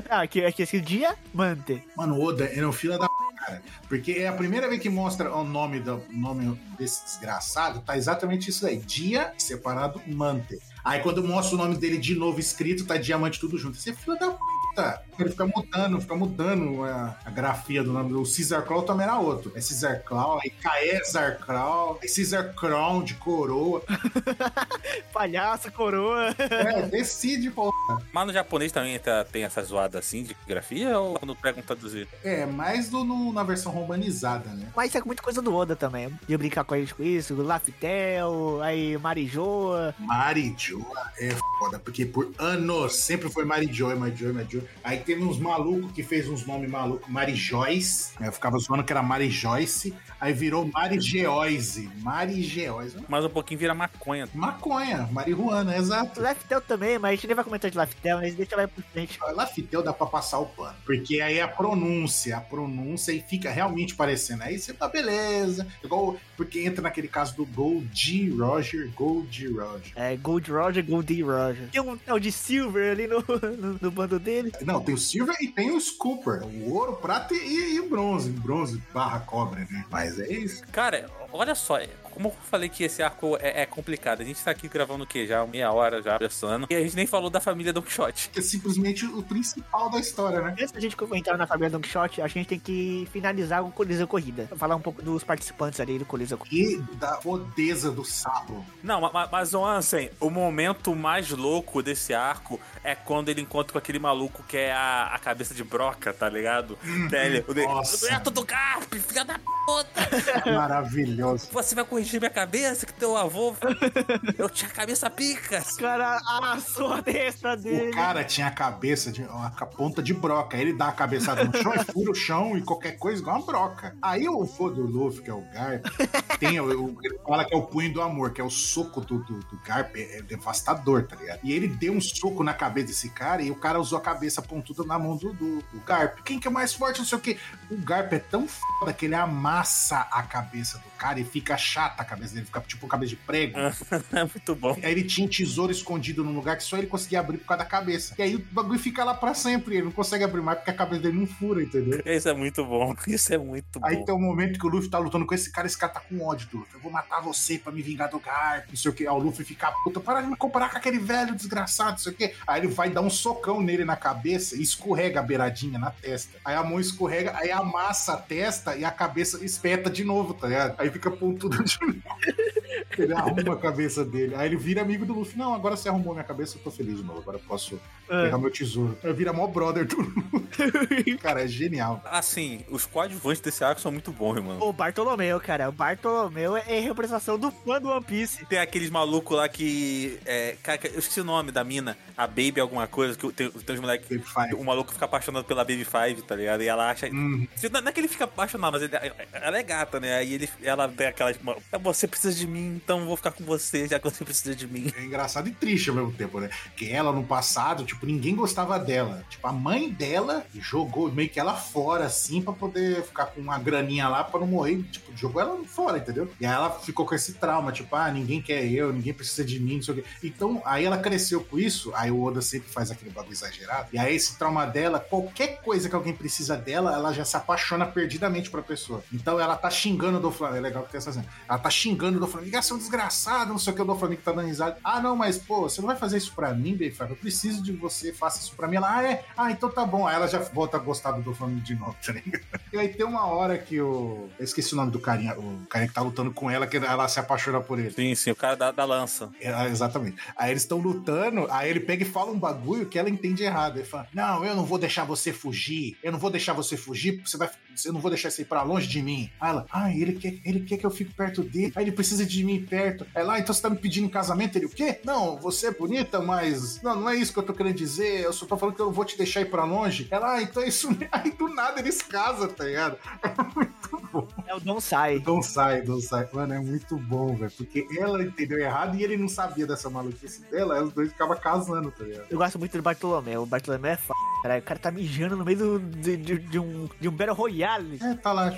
Ah, aqui, aqui é esse Diamante. Mano, o Oda é um filho da p, cara. Porque é a primeira vez que mostra o nome, do, o nome desse desgraçado, tá exatamente isso aí. Dia separado Mante. Aí quando mostra o nome dele de novo escrito, tá diamante tudo junto. Esse é filho da puta. Ele fica mudando, fica mudando a, a grafia do nome. O Caesar Claw também era outro. É Caesar Claw, aí Caesar Claw, aí Caesar Crown de coroa. (laughs) Palhaço, coroa. É, decide, pô. Mas no japonês também tá- tem essa zoada assim de grafia ou quando pregam traduzir? É, mais do, no- na versão romanizada, né? Mas isso é muita coisa do Oda também. De brincar com a gente com isso. Laftel, aí Marijoa. Mari Joa é foda, porque por anos sempre foi Mari Joy, Mari Joy, Mari Joy. Aí teve uns malucos que fez uns nomes malucos, Mari Joyce. Eu ficava zoando que era Mari Joyce. Aí virou Mari Geoise. Mari Geoise. Mas um pouquinho vira maconha. Maconha, marihuana, exato. Laftel também, mas a gente nem vai comentar de Laftel, mas deixa lá pra frente. Lafitel dá pra passar o pano. Porque aí a pronúncia, a pronúncia e fica realmente parecendo. Aí você tá beleza. Igual, porque entra naquele caso do Gold Roger, Gold Roger. É Gold Roger, Goldie Roger. Tem um tal de Silver ali no, no, no bando dele. Não, tem o Silver e tem o Scooper. O ouro, prata e, e o bronze. Bronze barra cobre, né? Mas é isso. Cara, olha só, como eu falei que esse arco é, é complicado, a gente tá aqui gravando o quê? Já meia hora já conversando. E a gente nem falou da família Don Quixote. Que é simplesmente o principal da história, né? Antes da gente entrar na família Don Quixote, a gente tem que finalizar o Coliseu Corrida. Falar um pouco dos participantes ali do Coliseu Corrida. E da fodeza do sapo. Não, ma- mas, o Ansem, o momento mais louco desse arco é quando ele encontra com aquele maluco que é a, a cabeça de broca, tá ligado? Ele, o de- Nossa. Neto do Garp, filha da puta! Maravilhoso. Você vai corrigir minha cabeça que teu avô. (laughs) Eu tinha a cabeça pica. O cara amassou a testa dele. O cara tinha a cabeça de uma ponta de broca. Ele dá a cabeçada no chão e (laughs) fura o chão e qualquer coisa igual uma broca. Aí o foda do Luffy, que é o Garp, tem o, o- ele fala que é o punho do amor, que é o soco do, do, do Garp, é, é devastador, tá ligado? E ele deu um soco na cabeça desse cara e o cara usou a cabeça pontuda na mão do, do, do Garp. Quem que é mais forte, não sei o quê. O Garp é tão foda que ele amassa a cabeça do cara e fica arrebata a cabeça dele, fica tipo cabeça de prego. (laughs) É muito bom. Aí ele tinha um tesouro escondido num lugar que só ele conseguia abrir por causa da cabeça. E aí o bagulho fica lá pra sempre. Ele não consegue abrir mais porque a cabeça dele não fura, entendeu? Isso é muito bom. (laughs) Isso é muito Aí bom. tem um momento que o Luffy tá lutando com esse cara, esse cara tá com ódio do Luffy. Eu vou matar você pra me vingar do Garp, não sei o que. Aí o Luffy fica puta, para de me comparar com aquele velho desgraçado, não sei o que. Aí ele vai dar um socão nele na cabeça e escorrega a beiradinha na testa. Aí a mão escorrega, aí amassa a testa e a cabeça espeta de novo, tá ligado? Aí fica pontudo de novo. (laughs) Ele arruma a cabeça dele. Aí ele vira amigo do Luffy. Não, agora você arrumou minha cabeça, eu tô feliz de novo. Agora eu posso É. pegar meu tesouro. Aí vira mó brother do Luffy. (laughs) Cara, é genial. Assim, os coadjuvantes desse arco são muito bons, mano. O Bartolomeu, cara. O Bartolomeu é representação do fã do One Piece. Tem aqueles malucos lá que. É, cara, eu esqueci o nome da mina. A Baby alguma coisa. Que tem, tem uns moleques. O maluco fica apaixonado pela Baby Five, tá ligado? E ela acha. Hum, Não não é que ele fica apaixonado, mas ele- ela é gata, né? Aí ele, ela tem aquela. Tipo, você precisa de mim, então vou ficar com você, já que você precisa de mim. é engraçado e triste ao mesmo tempo, né? Que ela, no passado, tipo, ninguém gostava dela. Tipo, a mãe dela jogou meio que ela fora, assim, pra poder ficar com uma graninha lá pra não morrer. Tipo, jogou ela fora, entendeu? E aí ela ficou com esse trauma, tipo, ah, ninguém quer eu, ninguém precisa de mim, não sei o quê. Então, aí ela cresceu com isso, aí o Oda sempre faz aquele bagulho exagerado. E aí esse trauma dela, qualquer coisa que alguém precisa dela, ela já se apaixona perdidamente pra pessoa. Então ela tá xingando do Flamengo. Legal que tem essa cena. Ela tá xingando o do Flamengo. Ah, você é um desgraçado, não sei o que, o do Flamengo tá dando risada. Ah, não, mas, pô, você não vai fazer isso pra mim, Bayfab? Eu preciso de você, faça isso pra mim. Ela, ah, é? Ah, então tá bom. Aí ela já volta a gostar do do Flamengo de novo, (laughs) tá ligado? E aí tem uma hora que o. Eu esqueci o nome do carinha, o carinha que tá lutando com ela, que ela se apaixona por ele. Sim, sim, o cara da, da lança. É, exatamente. Aí eles estão lutando, aí ele pega e fala um bagulho que ela entende errado. Ele fala: Não, eu não vou deixar você fugir. Eu não vou deixar você fugir, porque você vai. Eu não vou deixar você ir pra longe de mim. Aí ela, ah, ele quer, ele quer que eu fique perto dele. Aí ele precisa de mim perto. Aí lá, então você tá me pedindo casamento? Ele, o quê? Não, você é bonita, mas. Não, não é isso que eu tô querendo dizer. Eu só tô falando que eu não vou te deixar ir pra longe. Ela, ah, então é isso. (laughs) Aí do nada eles casam, tá ligado? É o Don Sai. Não sai, não sai. Mano, é muito bom, velho. Porque ela entendeu errado e ele não sabia dessa maluquice dela. Aí os dois ficavam casando, tá ligado? Eu gosto muito do Bartolomeu. O Bartolomeu é f... Cara, o cara tá mijando no meio do, de, de- de um, de um Battle Royale. É, tá lá.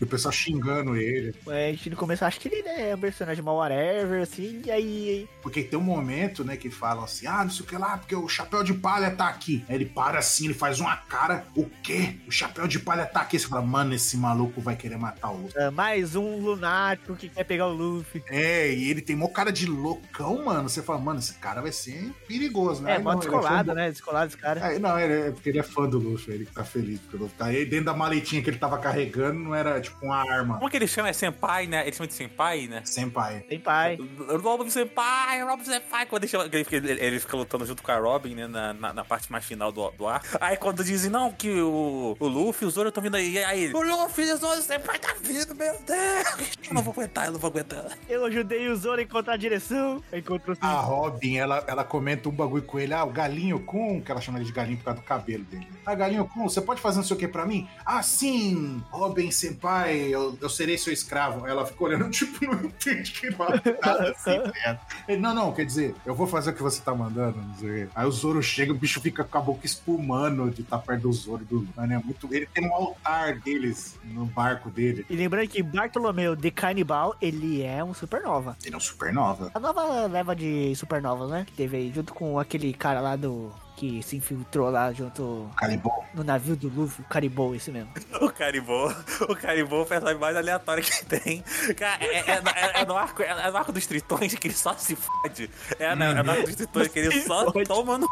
E o pessoal xingando ele. É, a gente no começo acha que ele é um personagem mal whatever, assim, e aí. Porque tem um momento, né, que falam assim: ah, não sei o que lá, porque o chapéu de palha tá aqui. Aí ele para assim, ele faz uma cara: o quê? O chapéu de palha tá aqui. Você fala, mano, esse maluco vai querer matar o outro. ah, mais um lunático que quer pegar o Luffy. É, e ele tem mó cara de loucão, mano. Você fala, mano, esse cara vai ser perigoso, né? É, Aí mó ele descolado, do- né? Descolado esse cara. É, não, ele é porque ele é fã do Luffy, ele que tá feliz porque Luffy tá aí. Dentro da maletinha que ele tava carregando, não era tipo uma arma. Como é que ele chama? É Senpai, né? Ele chama de Senpai, né? Senpai. Tem pai. Robin Senpai, Robin Senpai. Quando ele, chama, ele, fica, ele- ele fica lutando junto com a Robin, né? Na, na, na parte mais final do, do ar. Aí quando dizem, não, que o, o Luffy e o Zoro estão vindo aí. Aí ele, o Luffy e o Zoro Senpai tá vindo, meu Deus. Eu não vou aguentar, eu não vou aguentar. Eu ajudei o Zoro a encontrar a direção. Encontrou A Robin, ela, ela comenta um bagulho com ele. Ah, o Galinho Kun, que ela chama ele de Galinho por causa do cabelo dele. Ah, Galinho Kun, você pode fazer não sei o que pra mim? Ah, sim, Robin Senpai, eu, eu serei seu escravo. Ela fica olhando, (laughs) tipo, não entende que é nada assim, tá ligado? Ele, não, não, quer dizer, eu vou fazer o que você tá mandando, não sei. Aí o Zoro chega, o bicho fica com a boca espumando de estar perto do Zoro. Do, mano, é muito... Ele tem um altar deles no barco dele. E lembrando que Bartolomeu de Carnival, ele é um supernova. Ele é um supernova. A nova leva de supernovas, né? Que teve aí, junto com aquele cara lá do. Que se infiltrou lá junto Calibou. no navio do Luffy, o Caribou, esse mesmo. (laughs) O Caribou, o Caribou é o personagem mais aleatório que tem. Cara, é, é- é- é no arco, é, é no arco dos tritões que ele só se fode. É, no- é no arco dos tritões que ele só toma no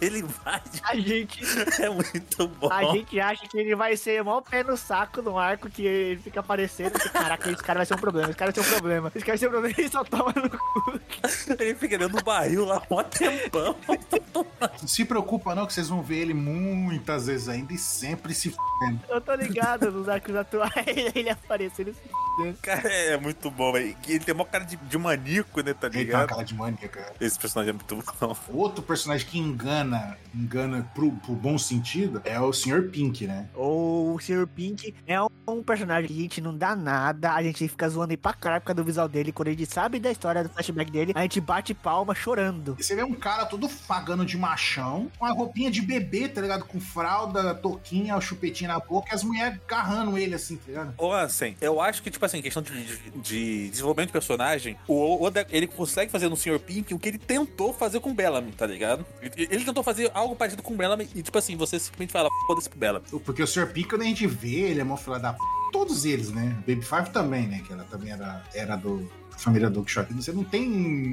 ele vai. A gente, (laughs) É muito bom. a gente acha que ele vai ser mó pé no saco no arco que ele fica aparecendo. Caraca, esse cara vai ser um problema, esse cara vai ser um problema. Esse cara vai ser um problema (laughs) e só toma no cu. Ele fica dentro do barril lá um tempão. Não se preocupa não, que vocês vão ver ele muitas vezes ainda e sempre se f***endo. Eu tô ligado nos arcos atuais, (laughs) ele aparecendo se fudendo. Cara, é muito bom, velho. Ele tem uma cara de, de maníaco, né, tá Ele tem uma ligado? cara de maníaca. Esse personagem é muito bom. Outro personagem que engana, engana pro, pro bom sentido, é o Sr. Pink, né? O Sr. Pink é um personagem que a gente não dá nada, a gente fica zoando aí pra caralho por causa do visual dele. Quando a gente sabe da história do flashback dele, a gente bate palma chorando. E você vê um cara todo fagando de machão, com a roupinha de bebê, tá ligado? Com fralda, touquinha, chupetinha na boca, e as mulheres agarrando ele assim, tá ligado? Ou assim, eu acho que, tipo assim, questão de, de- de desenvolvimento de personagem, o Oda, ele consegue fazer no Sr. Pink o que ele tentou fazer com o Bellamy, tá ligado? Ele, ele tentou fazer algo parecido com o Bellamy e, tipo assim, você simplesmente fala, foda-se pro Bellamy. Porque o Sr. Quando a gente vê, ele é mó fila da p. Todos eles, né? Baby Five também, né? Que ela também era, era do. Família do Quixote. Você não tem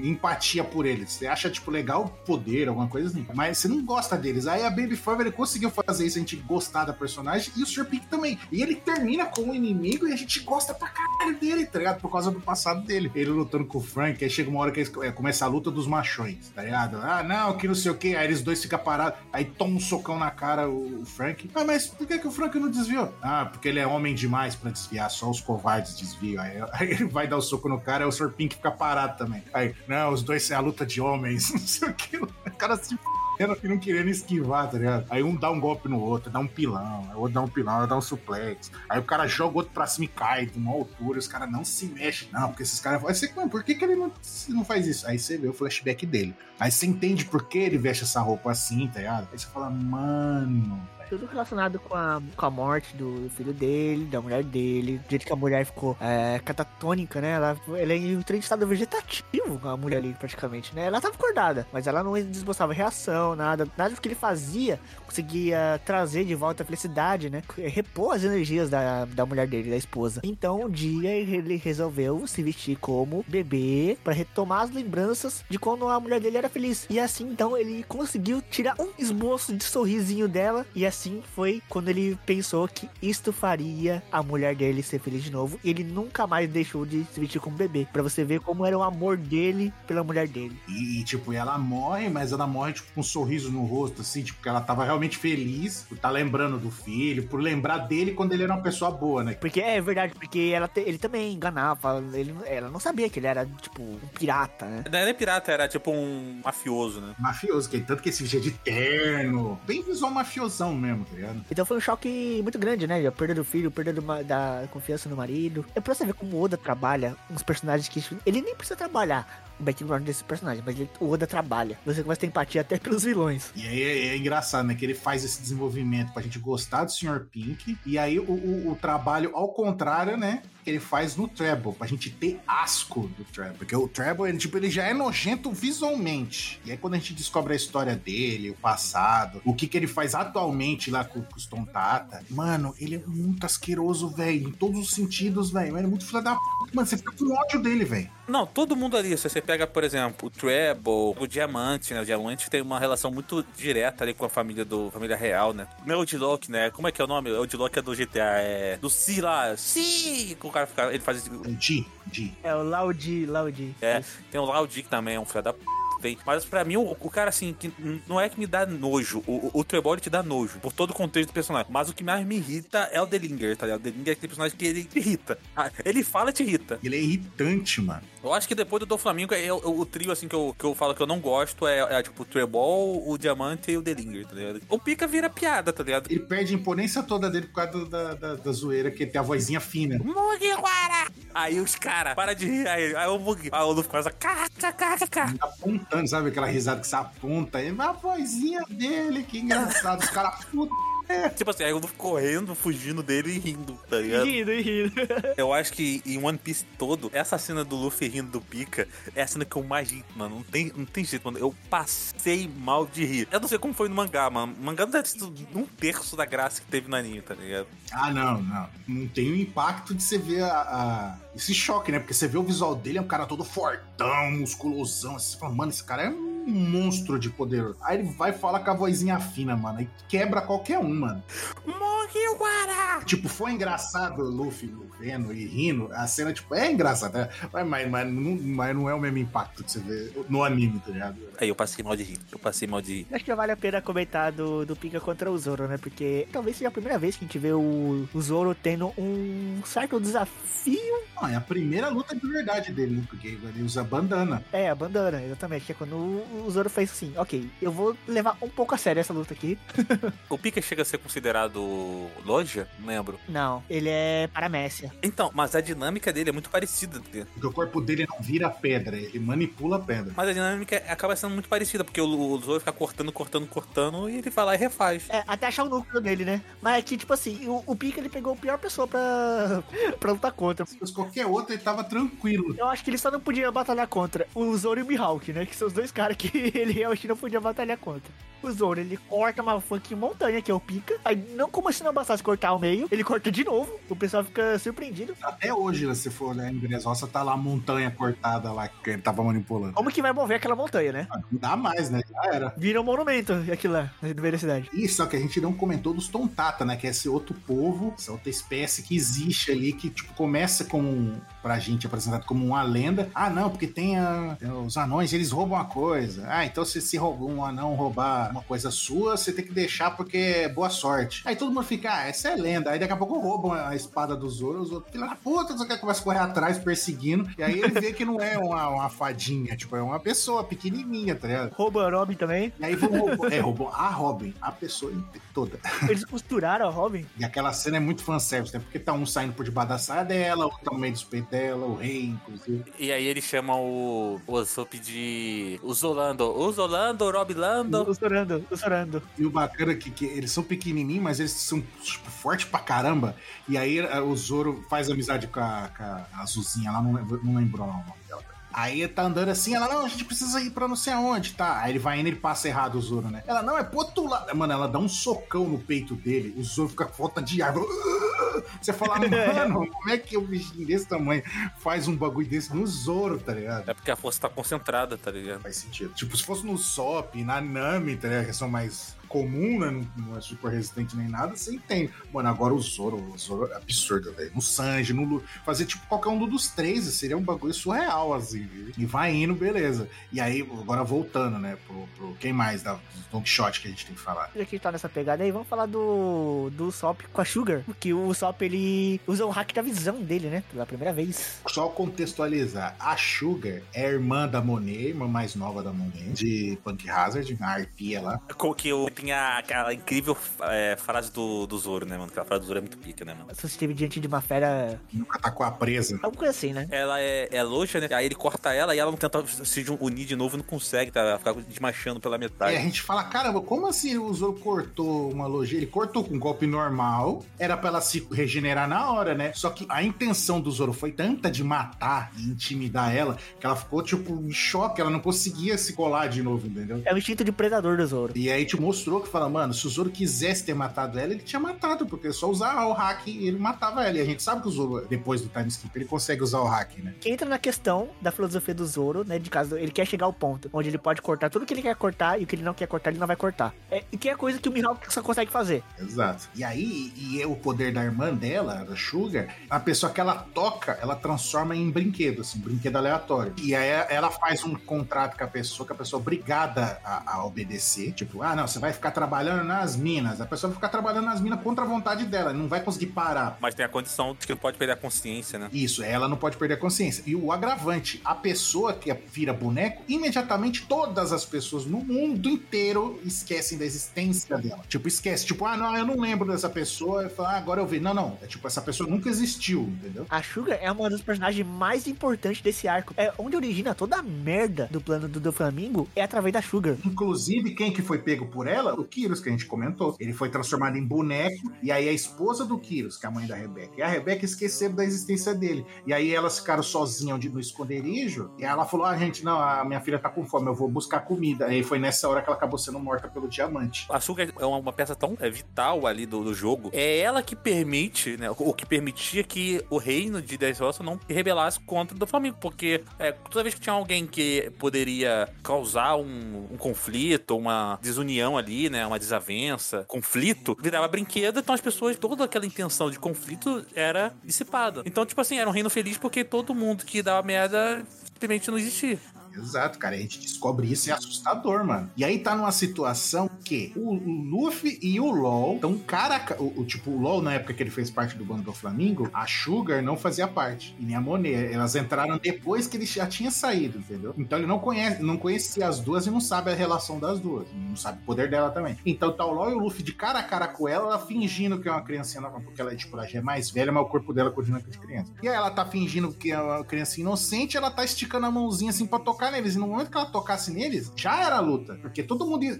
empatia por eles. Você acha, tipo, legal o poder, alguma coisa assim. Mas você não gosta deles. Aí a Baby ele conseguiu fazer isso, a gente gostar da personagem. E o Sr. Pink também. E ele termina com inimigo e a gente gosta pra caralho dele, tá ligado? Por causa do passado dele. Ele lutando com o Frank. Aí chega uma hora que eles- é, começa a luta dos machões, tá ligado? Ah, não, que não sei o que. Aí eles dois ficam parados. Aí toma um socão na cara o, o Frank. Ah, mas por que, que o Frank não desviou? Ah, porque ele é homem demais pra desviar. Só os covardes desviam. Aí, aí (laughs) ele vai dar o soco no cara. Aí o Sr. Pink fica parado também. Aí, não, os dois é a luta de homens. (laughs) Não sei o que. O cara se f***endo e não querendo esquivar, tá ligado? Aí um dá um golpe no outro, dá um pilão, o outro dá um pilão, dá um suplex. Aí o cara joga o outro pra cima e cai de uma altura, os caras não se mexem. Não, porque esses caras. Aí você, mano, por que, que ele não, não faz isso? Aí você vê o flashback dele. Aí você entende por que ele veste essa roupa assim, tá ligado? Aí você fala, mano. Tudo relacionado com a, com a morte do filho dele, da mulher dele, do jeito que a mulher ficou é, catatônica, né? Ela, ela entrou em estado vegetativo, a mulher ali, praticamente, né? Ela tava acordada, mas ela não desmostrava reação, nada. Nada do que ele fazia conseguia trazer de volta a felicidade, né? Repor as energias da, da mulher dele, da esposa. Então, um dia ele resolveu se vestir como bebê para retomar as lembranças de quando a mulher dele era feliz. E assim, então, ele conseguiu tirar um esboço de sorrisinho dela. E assim foi quando ele pensou que isto faria a mulher dele ser feliz de novo. E ele nunca mais deixou de se vestir como bebê. Pra você ver como era o amor dele pela mulher dele. E, tipo, ela morre, mas ela morre, tipo, com um sorriso no rosto, assim, tipo, que ela tava realmente feliz por estar lembrando do filho, por lembrar dele quando ele era uma pessoa boa, né? Porque é verdade, porque ela te- ele também enganava. Ele, ela não sabia que ele era, tipo, um pirata, né? Não era pirata, era tipo um mafioso, né? Mafioso, que tanto que esse vestia de terno. Bem visual mafiosão mesmo, tá ligado? Então foi um choque muito grande, né? A perda do filho, a perda do da confiança no marido. É pra você ver como o Oda trabalha uns personagens que. Ele nem precisa trabalhar o background desse personagem, mas ele- o Oda trabalha. Você começa a ter empatia até pelos vilões. E aí é, é engraçado, né? Que ele faz esse desenvolvimento pra gente gostar do Sr. Pink. E aí o, o- o trabalho ao contrário, né? Que ele faz no Treble, pra gente ter asco do Treble. Porque o Treble, ele, tipo, ele já é nojento visualmente. E aí quando a gente descobre a história dele, o passado, o que que ele faz atualmente lá com, com os Tontata, mano, ele é muito asqueroso, velho. Em todos os sentidos, velho. Ele é muito filho da p. Mano, você fica com ódio dele, velho. Não, todo mundo ali, se você pega, por exemplo, o Treble, o Diamante, né? O Diamante tem uma relação muito direta ali com a família do família real, né? Não é o Diloc, né? Como é que é o nome? O Diloc é do GTA, é do Si lá, Si! Que o cara fica, ele faz esse- Di, Di. É o Laudi, Laudi. É, tem o Laudic também, é um filho da p. Tem. Mas pra mim, o, o cara, assim, que não é que me dá nojo. O, o, o Trebol te dá nojo, por todo o contexto do personagem. Mas o que mais me irrita é o Delinger, tá ligado? O Delinger é aquele personagem que ele te irrita. Ah, ele fala e te irrita. Ele é irritante, mano. Eu acho que depois do do Flamengo, é o, o trio, assim, que eu, que eu falo que eu não gosto é, é, tipo, o Trebol, o Diamante e o Delinger, tá ligado? O Pica vira piada, tá ligado? Ele perde a imponência toda dele por causa do- da, da, da zoeira, que tem a vozinha fina. Mugiwara! Aí os caras, para de rir, aí, aí o Mugi, aí o Luffy começa, caca, caca, caca. Apontando, sabe aquela risada que você aponta? E a vozinha dele, que engraçado. Os caras, puta. (laughs) Tipo assim, aí o Luffy correndo, fugindo dele e rindo, tá ligado? Rindo, rindo. (laughs) Eu acho que em One Piece todo, essa cena do Luffy rindo do Pika é a cena que eu mais ri, mano. Não tem, não tem jeito, mano. Eu passei mal de rir. Eu não sei como foi no mangá, mano. O mangá não deve ter sido um terço da graça que teve no anime, tá ligado? Ah, não, não. Não tem o impacto de você ver a, a- esse choque, né? Porque você vê o visual dele, é um cara todo fortão, musculosão. Assim, você fala, mano, esse cara é um monstro de poder. Aí ele vai falar com a vozinha fina, mano. E quebra qualquer um, mano. Mugiwara! Tipo, foi engraçado o Luffy vendo e rindo. A cena, tipo, é engraçada. Mas, mas, mas, não, mas não é o mesmo impacto que você vê no anime, tá ligado? Aí eu passei mal de rir. Eu passei mal de rir. Acho que vale a pena comentar do, do Pika contra o Zoro, né? Porque talvez seja a primeira vez que a gente vê o, o Zoro tendo um certo desafio Não, é a primeira luta de verdade dele, né? Porque ele usa bandana. É, a bandana, exatamente. Que é quando o o Zoro fez assim, ok, eu vou levar um pouco a sério essa luta aqui. (laughs) O Pika chega a ser considerado loja? Não lembro. Não, ele é paramécia. Então, mas a dinâmica dele é muito parecida. Porque o corpo dele não vira pedra, ele manipula a pedra. Mas a dinâmica acaba sendo muito parecida, porque o, o Zoro fica cortando, cortando, cortando, e ele vai lá e refaz. É, até achar o núcleo dele, né? Mas é que, tipo assim, o, o Pika ele pegou a pior pessoa pra, (laughs) pra lutar contra. Se fosse qualquer outro, ele tava tranquilo. Eu acho que ele só não podia batalhar contra o Zoro e o Mihawk, né? Que são os dois caras que (laughs) ele realmente não podia batalhar contra. O Zoro, ele corta uma fucking montanha, que é o Pika. Aí, não como se não bastasse cortar ao meio, ele corta de novo. O pessoal fica surpreendido. Até hoje, né, se for olhar em Dressrosa, tá lá a montanha cortada lá que ele tava manipulando. Como que vai mover aquela montanha, né? Ah, Não dá mais, né? Já era. Vira um monumento aquilo lá, da cidade. E só que a gente não comentou dos Tontata, né? Que é esse outro povo, essa outra espécie que existe ali, que tipo, começa como, pra gente apresentado como uma lenda. Ah, não, porque tem, a- tem os anões, eles roubam a coisa. Ah, então se, se roubou um anão roubar uma coisa sua, você tem que deixar porque é boa sorte. Aí todo mundo fica, ah, essa é lenda. Aí daqui a pouco roubam a espada do Zoro, os outros, filha da puta, não sei o que, começa a correr atrás, perseguindo. E aí ele vê que não é uma, uma fadinha, tipo, é uma pessoa pequenininha, tá ligado? Rouba a Robin também. E aí vão roubar, é, roubou a Robin, a pessoa toda. Eles costuraram a Robin. E aquela cena é muito fanservice, né? Porque tá um saindo por debaixo da saia dela, outro tá no meio dos peitos dela, o rei, inclusive. E aí ele chama o, o Usopp de Usolando. Usolando, Rob Lando. Costurando, costurando. E o bacana é que, que eles são pequenininhos, mas eles são tipo, fortes pra caramba. E aí eh, o Zoro faz amizade com a, com a Azulzinha lá, não, lembro- não lembrou o nome dela. Aí tá andando assim, ela, não, a gente precisa ir pra não sei aonde, tá? Aí ele vai indo e ele passa errado o Zoro, né? Ela, não, é pro outro lado. Mano, ela dá um socão no peito dele, o Zoro fica falta de ar. (laughs) Você fala, mano, (laughs) como é que um bichinho desse tamanho faz um bagulho desse no Zoro, tá ligado? É porque a força tá concentrada, tá ligado? Faz sentido. Tipo, se fosse no Sop, na Nami, tá ligado? Que são mais comum, né? Não- Não é super resistente nem nada, você entende. Mano, agora o Zoro, o Zoro é absurdo, velho. No Sanji, no Lu, fazer tipo qualquer um dos três, seria um bagulho surreal, assim, viu? E vai indo, beleza. E aí, agora voltando, né, pro, pro quem mais da, do Don Quixote que a gente tem que falar. Já que a gente tá nessa pegada aí, vamos falar do, do Sop com a Sugar. Porque o Sop, ele usa o hack da visão dele, né? Pela primeira vez. Só contextualizar, a Sugar é a irmã da Monet, irmã mais nova da Monet, de Punk Hazard, a arpia lá. Com que eu tem a- aquela incrível é, frase do, do Zoro, né, mano? Aquela frase do Zoro é muito pica, né, mano? Se você esteve diante de uma fera. Nunca tá com a presa. Alguma coisa assim, né? Ela é, é loja, né? Aí ele corta ela e ela não tenta se unir de novo e não consegue, tá? Ela fica desmanchando pela E metade. a gente fala, caramba, como assim o Zoro cortou uma logia? Ele cortou com um golpe normal, era pra ela se regenerar na hora, né? Só que a intenção do Zoro foi tanta de matar e intimidar ela, que ela ficou, tipo, em choque, ela não conseguia se colar de novo, entendeu? É o instinto de predador do Zoro. E aí te mostrou que fala, mano, se o Zoro quisesse ter matado ela, ele tinha matado, porque só usar o hack e ele matava ela. E a gente sabe que o Zoro, depois do time skip, ele consegue usar o hack, né? Que entra na questão da filosofia do Zoro, né? De caso ele quer chegar ao ponto onde ele pode cortar tudo que ele quer cortar e o que ele não quer cortar, ele não vai cortar. É, e que é coisa que o Mihawk só consegue fazer. Exato. E aí, e é o poder da irmã dela, da Sugar, a pessoa que ela toca, ela transforma em brinquedo, assim, brinquedo aleatório. E aí ela faz um contrato com a pessoa, que a pessoa é obrigada a, a obedecer. Tipo, ah, não, você vai ficar trabalhando nas minas. A pessoa vai ficar trabalhando nas minas contra a vontade dela, não vai conseguir parar. Mas tem a condição de que não pode perder a consciência, né? Isso, ela não pode perder a consciência. E o agravante, a pessoa que vira boneco, imediatamente todas as pessoas no mundo inteiro esquecem da existência dela. Tipo, esquece. Tipo, ah, não, eu não lembro dessa pessoa. Eu falo, ah, agora eu vi. Não, não. É tipo, essa pessoa nunca existiu, entendeu? A Sugar é uma dos personagens mais importantes desse arco. É onde origina toda a merda do plano do, do Flamingo é através da Sugar. Inclusive, quem que foi pego por ela? O Kyrus, que a gente comentou. Ele foi transformado em boneco, e aí a esposa do Kyrus, que é a mãe da Rebeca, e a Rebeca esqueceram da existência dele. E aí elas ficaram sozinhas no esconderijo, e ela falou, ah, gente, não, a minha filha tá com fome, eu vou buscar comida. Aí foi nessa hora que ela acabou sendo morta pelo diamante. A Suga é uma, peça tão é, vital ali do, do jogo. É ela que permite, né? O que permitia que o reino de Dressrosa não se rebelasse contra o do Flamengo. Porque é, toda vez que tinha alguém que poderia causar um, um conflito, uma desunião ali, né? Uma desavença, conflito, virava brinquedo. Então as pessoas, toda aquela intenção de conflito era dissipada. Então, tipo assim, era um reino feliz porque todo mundo que dava merda simplesmente não existia. Exato, cara. A gente descobre isso e é assustador, mano. E aí tá numa situação que o, Luffy e o LOL estão cara. O, o, tipo, o LOL, na época que ele fez parte do bando do Flamengo, a Sugar não fazia parte. E nem a Monet. Elas entraram depois que ele já tinha saído, entendeu? Então ele não conhece, não conhecia as duas e não sabe a relação das duas. Não sabe o poder dela também. Então tá o LOL e o Luffy de cara a cara com ela, ela fingindo que é uma criancinha nova, porque ela, tipo, ela já é mais velha, mas o corpo dela continua de criança. E aí ela tá fingindo que é uma criança inocente, ela tá esticando a mãozinha assim pra tocar neles. E no momento que ela tocasse neles, já era a luta. Porque todo mundo ia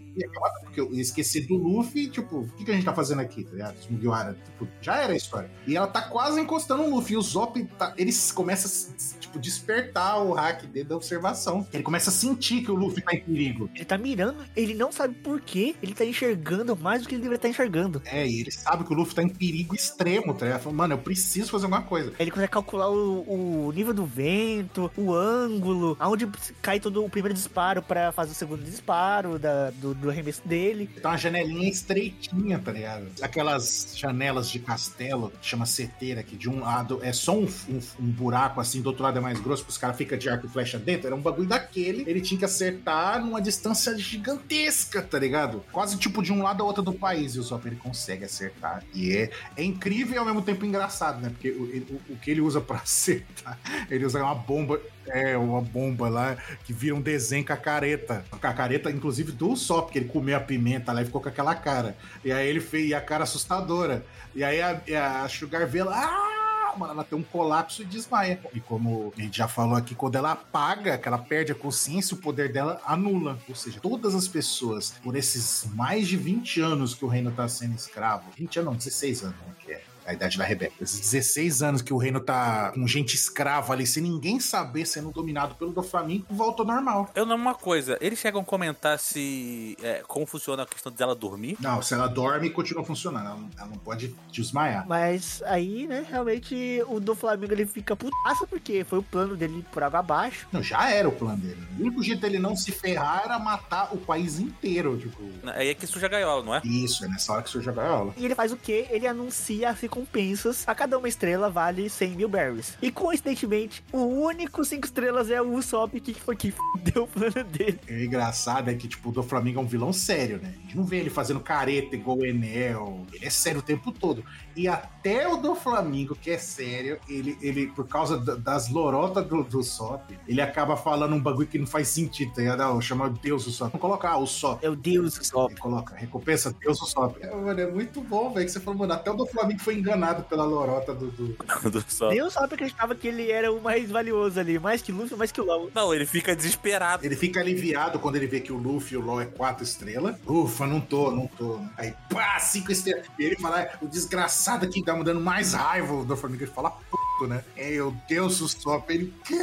porque eu ia esquecer do Luffy, tipo, o que, que a gente tá fazendo aqui, tá ligado? Os Mugiwara, tipo, já era a história. E ela tá quase encostando no Luffy. E o Zop, tá, eles começam a, tipo, despertar o hack dele da observação. Ele começa a sentir que o Luffy tá em perigo. Ele tá mirando, ele não sabe por que ele tá enxergando mais do que ele deveria estar enxergando. É, e ele sabe que o Luffy tá em perigo extremo, tá ligado? Mano, eu preciso fazer alguma coisa. Ele consegue calcular o, o nível do vento, o ângulo, aonde cai todo o primeiro disparo pra fazer o segundo disparo da, do, do arremesso dele. Tá uma janelinha estreitinha, tá ligado? Aquelas janelas de castelo, que chama seteira, que de um lado é só um, um- um buraco assim, do outro lado é mais grosso, os caras ficam de arco e flecha dentro. Era um bagulho daquele. Ele tinha que acertar numa distância gigantesca, tá ligado? Quase tipo de um lado ao outro do país. E o Zop ele consegue acertar. E é, é incrível e ao mesmo tempo engraçado, né? Porque o, o- o que ele usa pra (laughs) acertar, ele usa uma bomba. É, uma bomba lá que vira um desenho com a careta. Com a careta, inclusive, do Sop, porque ele comeu a pimenta lá e ficou com aquela cara. E aí ele fez a cara assustadora. E aí a, a Sugar vê ela. Ah! Mano, ela tem um colapso e desmaia. E como a gente já falou aqui, quando ela apaga, que ela perde a consciência, o poder dela anula. Ou seja, todas as pessoas, por esses mais de 20 anos que o reino tá sendo escravo, 20 anos, não, 16 anos, né, que é a idade da Rebeca. Esses 16 anos que o reino tá com gente escrava ali, sem ninguém saber, sendo dominado pelo Doflamingo, volta ao normal. Eu lembro uma coisa, eles chegam a comentar se. é, como funciona a questão dela dormir. Não, se ela dorme, continua funcionando. Ela não, ela não pode desmaiar. Mas aí, né, realmente o do Flamengo ele fica putaça porque foi o plano dele por água abaixo. Não, já era o plano dele. O único jeito dele não se ferrar era matar o país inteiro. Tipo, Aí é que suja a gaiola, não é? isso, é nessa hora que surge a gaiola. E ele faz o quê? Ele anuncia as recompensas. A cada uma estrela vale 100 mil berries. E coincidentemente, o único 5 estrelas é o Usopp que foi que (laughs) deu o plano dele. O engraçado é que, tipo, o do Flamengo é um vilão sério, né? A gente não vê ele fazendo careta igual o Enel. Ele é sério o tempo todo. E até o do Flamengo, que é sério, ele, ele por causa da- das lorotas do, do Sop, ele acaba falando um bagulho que não faz sentido, tá ligado? Ah, Chama Deus o Sop. Vamos colocar ah, o Sop. Meu Deus, Usopp. Ele coloca, recompensa Deus o Sop. É, mano, é muito bom, velho. Que você falou, mano, até o do Flamengo foi enganado pela lorota do. do... (laughs) Do só. Nem o Usopp acreditava que ele era o mais valioso ali. Mais que Luffy, mais que o LOL. Não, ele fica desesperado. Ele fica aliviado quando ele vê que o Luffy e o LOL é quatro estrelas. Ufa, não tô, não tô. Aí, pá, cinco estrelas. E ele fala, "É, o desgraçado aqui tá me dando mais raiva. O do Flamengo ele fala, puto, né? É, meu Deus, o Sop. Ele, quê?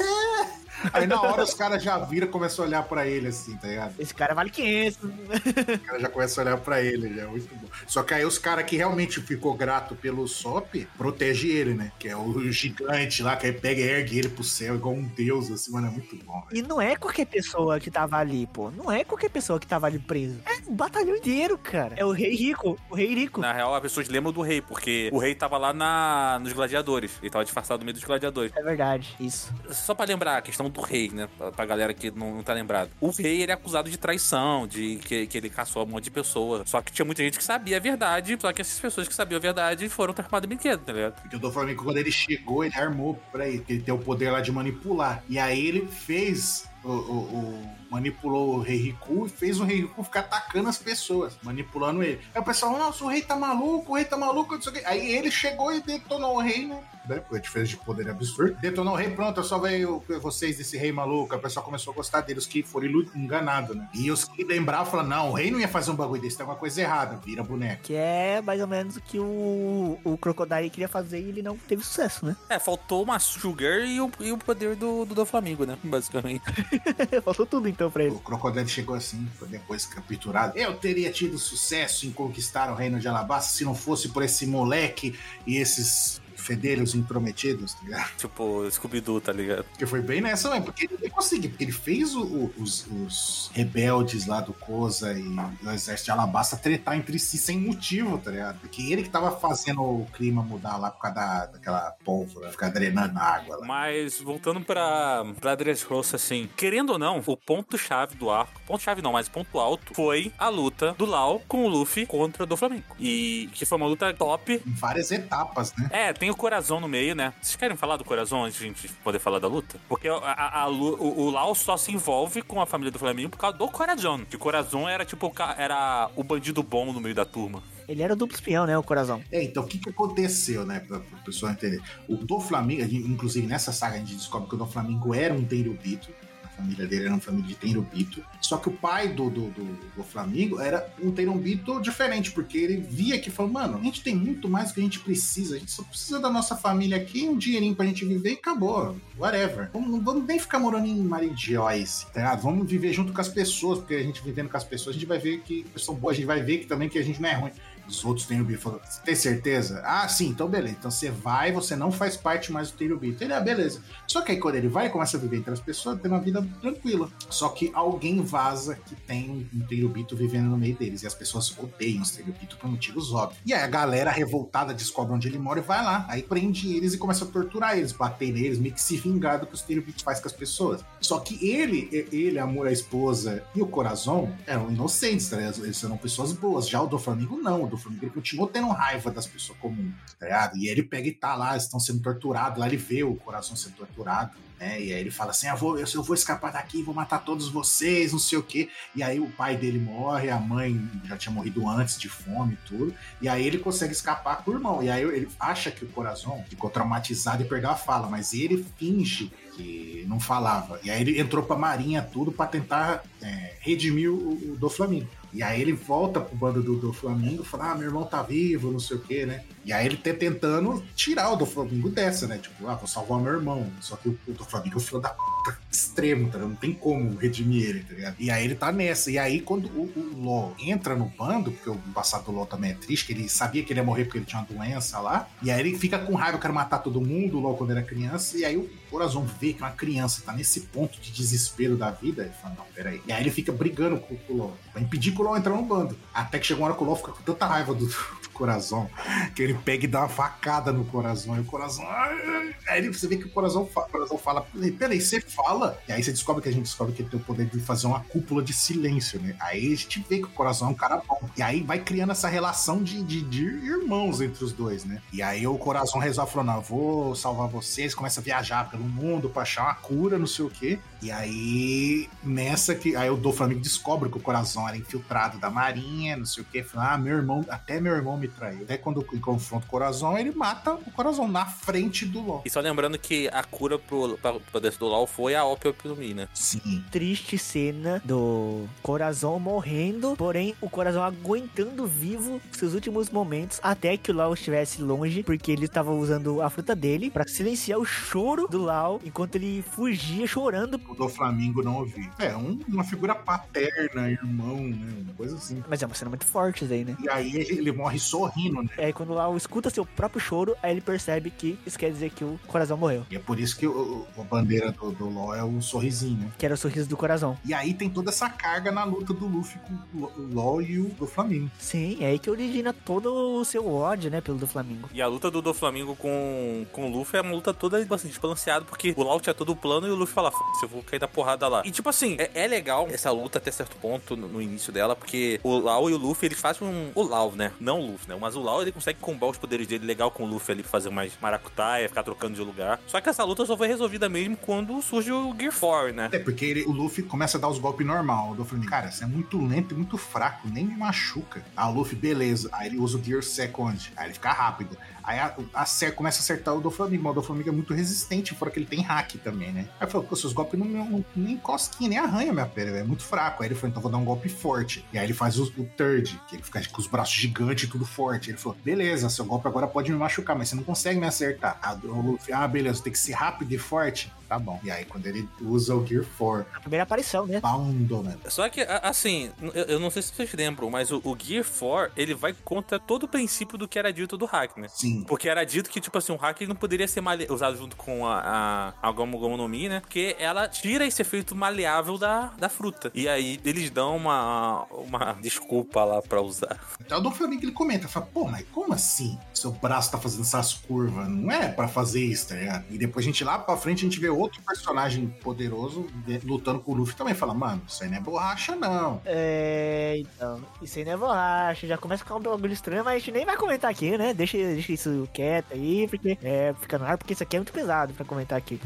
Aí na hora os caras já viram e começam a olhar pra ele assim, tá ligado? Esse cara vale 500. Os caras já começam a olhar pra ele, já é muito bom. Só que aí os caras que realmente ficou grato pelo Sop, protege ele, né? Que é o gigante lá, que aí pega e ergue ele pro céu igual um deus, assim, mano, é muito bom. velho. E não é qualquer pessoa que tava ali, pô. Não é qualquer pessoa que tava ali preso. É um batalhão inteiro, cara. É o rei rico. O rei rico. Na real, as pessoas lembram do rei, porque o rei tava lá na, nos gladiadores. Ele tava disfarçado no meio dos gladiadores. É verdade, isso. Só pra lembrar a questão do rei, né? Pra, galera que não, não tá lembrado. O rei, ele é acusado de traição, de que, que ele caçou um monte de pessoa. Só que tinha muita gente que sabia a verdade, só que essas pessoas que sabiam a verdade foram transformadas em brinquedo, tá ligado? Porque o do Flamengo, quando ele chegou, ele armou pra ele, que ele tem o poder lá de manipular. E aí ele fez. O, o- o- manipulou o Rei Riku e fez o Rei Riku ficar atacando as pessoas, manipulando ele. Aí o pessoal, nossa, o rei tá maluco, o rei tá maluco, não sei o quê. Aí ele chegou e detonou o rei, né? Né? Porque a diferença de poder é absurdo. Detonou o rei, pronto, só veio vocês desse rei maluco. Aí O pessoal começou a gostar dele, os que foram enganados, né? E os que lembravam falaram, não, o rei não ia fazer um bagulho desse, tem alguma coisa errada, vira boneco. Que é mais ou menos o que o, o Crocodile queria fazer e ele não teve sucesso, né? É, faltou uma Sugar e o, e o poder do, do, do Flamengo, né? (laughs) Basicamente. (laughs) Faltou tudo então pra ele. O Crocodile chegou assim, foi depois capturado. Eu teria tido sucesso em conquistar o reino de Alabasta se não fosse por esse moleque e esses fedelhos intrometidos, tá ligado? Tipo, Scooby-Doo, tá ligado? Porque foi bem nessa, mãe, porque ele conseguiu, porque ele fez o- o- os, os rebeldes lá do Koza e o exército de Alabasta tretar entre si sem motivo, tá ligado? Porque ele que tava fazendo o clima mudar lá por causa da, daquela pólvora, ficar drenando água lá. Mas voltando pra, pra Dressrosa, assim, querendo ou não, o ponto-chave do arco, ponto-chave não, mas o ponto alto, foi a luta do Lau com o Luffy contra do Flamengo. E que foi uma luta top. Em várias etapas, né? É, tem o Corazon no meio, né? Vocês querem falar do Corazon antes de a gente poder falar da luta? Porque a, a- a o, o Lau só se envolve com a família do Flamengo por causa do Corazon. Que o Corazon era tipo era o bandido bom no meio da turma. Ele era o duplo espião, né? O coração. É, então o que, que aconteceu, né, pra, pra pessoa entender? O do Flamengo, inclusive nessa saga a gente descobre que o do Flamengo era um Tenryubito, família dele era uma família de Tenryubito, só que o pai do, do, do, do Flamengo era um Tenryubito diferente, porque ele via que falou, mano, a gente tem muito mais que a gente precisa, a gente só precisa da nossa família aqui, um dinheirinho pra gente viver e acabou, whatever. Vamos, não vamos nem ficar morando em Marijoice, tá ligado? Vamos viver junto com as pessoas, porque a gente vivendo com as pessoas, a gente vai ver que pessoa boa, a gente vai ver que também que a gente não é ruim. Os outros Tenryubito falou, você tem certeza? Ah, sim, então beleza. Então você vai, você não faz parte mais do Tenryubito. Ele, ah, beleza. Só que aí quando ele vai, começa a viver entre as pessoas, tem uma vida tranquila. Só que alguém vaza que tem um Tenryubito vivendo no meio deles. E as pessoas odeiam os Tenryubito por motivos óbvios. E aí a galera revoltada descobre onde ele mora e vai lá. Aí prende eles e começa a torturar eles, bater neles, meio que se vingar do que os Tenryubito faz com as pessoas. Só que ele, ele, amor, a esposa e o Corazon eram inocentes, tá? Eles eram pessoas boas. Já o do Flamengo, não. O do ele continuou tendo raiva das pessoas comuns, tá ligado? E ele pega e tá lá, estão sendo torturados. Lá ele vê o Corazon sendo torturado. Né? E aí ele fala assim: ah, vou, eu, eu vou escapar daqui, vou matar todos vocês, não sei o quê. E aí o pai dele morre, a mãe já tinha morrido antes de fome e tudo. E aí ele consegue escapar com o irmão. E aí ele acha que o Corazon ficou traumatizado e perdeu a fala, mas ele finge que não falava. E aí ele entrou pra marinha tudo pra tentar é, redimir o, o do Flamengo. E aí ele volta pro bando do, do Flamengo e fala: Ah, meu irmão tá vivo, não sei o quê, né? E aí ele tá tentando tirar o do Flamengo dessa, né? Tipo, ah, vou salvar meu irmão. Só que o, o do Flamengo é o filho da puta extremo, tá ligado? Não tem como redimir ele, tá ligado? E aí ele tá nessa. E aí quando o, o LOL entra no bando, porque o passado do LOL também é triste, que ele sabia que ele ia morrer porque ele tinha uma doença lá. E aí ele fica com raiva, eu quero matar todo mundo, o LOL quando era criança. E aí o Corazon vê que uma criança tá nesse ponto de desespero da vida. Ele fala, não, peraí. E aí ele fica brigando com, com o LOL, pra impedir que o LOL entrar no bando. Até que chegou uma hora que o LOL fica com tanta raiva do, do Corazon, que ele pega e dá uma facada no Corazon. E o ai. Aí você vê que o Corazon, fa- o Corazon fala, peraí, você fala? E aí você descobre que a gente descobre que ele tem o poder de fazer uma cúpula de silêncio, né? Aí a gente vê que o Corazon é um cara bom. E aí vai criando essa relação de, de, de irmãos entre os dois, né? E aí o Corazon resolve falar, não, eu vou salvar vocês, começa a viajar pelo mundo pra achar uma cura, não sei o quê. E aí, nessa que. Aí o do Flamengo descobre que o Corazon era infiltrado da Marinha, não sei o quê. Fala, ah, meu irmão, até meu irmão me traiu. Até quando ele confronta o Corazon, ele mata o Corazon na frente do LOL. E só lembrando que a cura pro, pra, pro poder do LoL foi a opiopinomia, né? Sim. Triste cena do Corazon morrendo, porém o Corazon aguentando vivo seus últimos momentos até que o Lau estivesse longe, porque ele estava usando a fruta dele pra silenciar o choro do Lau enquanto ele fugia chorando. O do Flamengo não ouvi. É, um- uma figura paterna, irmão, né? Uma coisa assim. Mas é uma cena muito forte isso aí, né? E aí ele morre sorrindo, né? É quando o Lau escuta seu próprio choro, aí ele percebe que isso quer dizer que o Corazon morreu. E é por isso que o, a bandeira do, do LoL é o sorrisinho, né? Que era o sorriso do Corazon. E aí tem toda essa carga na luta do Luffy com o LoL e o do Flamengo. Sim, é aí que origina todo o seu ódio, né, pelo do Flamengo. E a luta do Doflamingo com, com o Luffy é uma luta toda bastante desbalanceada, porque o Lau tinha todo o plano e o Luffy fala, "F***, eu vou cair da porrada lá. E tipo assim, é, é legal essa luta até certo ponto no, no início dela, porque o Lau e o Luffy, eles fazem um... O Lau, né? Não o Luffy, né? Mas o Lau, ele consegue combar os poderes dele legal com o Luffy ali, fazer mais maracutaia, ficar trocando de lugar. Só que essa luta só foi resolvida mesmo quando surge o Gear 4, né? É, porque ele- o Luffy começa a dar os golpes normal. Do Flamengo, cara, você é muito lento e muito fraco, nem me machuca. Aí o Luffy, beleza. Aí ele usa o Gear Second. Aí ele fica rápido. Aí a, a começa a acertar o do Flamengo, mas o do Flamengo é muito resistente, fora que ele tem hack também, né? Aí falou, pô, seus golpes não, não nem cosquinha, nem arranha minha pele, é muito fraco. Aí ele falou, então vou dar um golpe forte. E aí ele faz o, o third, que ele fica com os braços gigantes e tudo forte. Ele falou, beleza, seu golpe agora pode me machucar, mas você não consegue me acertar. Aí o Luffy, ah, beleza, tem que ser rápido e forte. Tá bom. E aí, quando ele usa o Gear 4, A primeira aparição, né? Boundo, mano. Só que, assim, eu, não sei se vocês lembram, mas o, o Gear 4, ele vai contra todo o princípio do que era dito do hack, né? Sim. Porque era dito que, tipo assim, o hack não poderia ser male- usado junto com a, a, a Gomu Gomu no Mi, né? Porque ela tira esse efeito maleável da, da fruta. E aí eles dão uma, uma desculpa lá pra usar. Até o Dom Flamingo ele comenta, fala, pô, mas como assim? Seu braço tá fazendo essas curvas, não é pra fazer isso, tá ligado? E depois a gente lá pra frente a gente vê outro personagem poderoso de- lutando com o Luffy também. Fala, mano, isso aí não é borracha, não. É, então, isso aí não é borracha, já começa a ficar um bagulho estranho, mas a gente nem vai comentar aqui, né? Deixa, deixa isso quieto aí, porque é, fica no ar, porque isso aqui é muito pesado pra comentar aqui.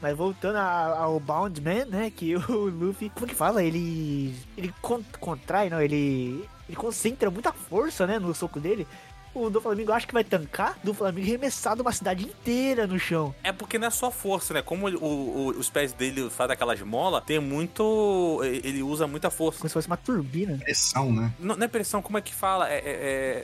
Mas voltando ao Boundman, né? Que (laughs) o Luffy, como que fala? Ele. Ele con- contrai, não? Ele. Ele concentra muita força, né? No soco dele. O do Flamengo acha que vai tancar, do Flamengo arremessado uma cidade inteira no chão. É porque não é só força, né? Como o- o- os pés dele fazem aquelas molas, tem muito. Ele usa muita força. Como se fosse uma turbina. Pressão, né? Não, não é pressão, como é que fala? É, é-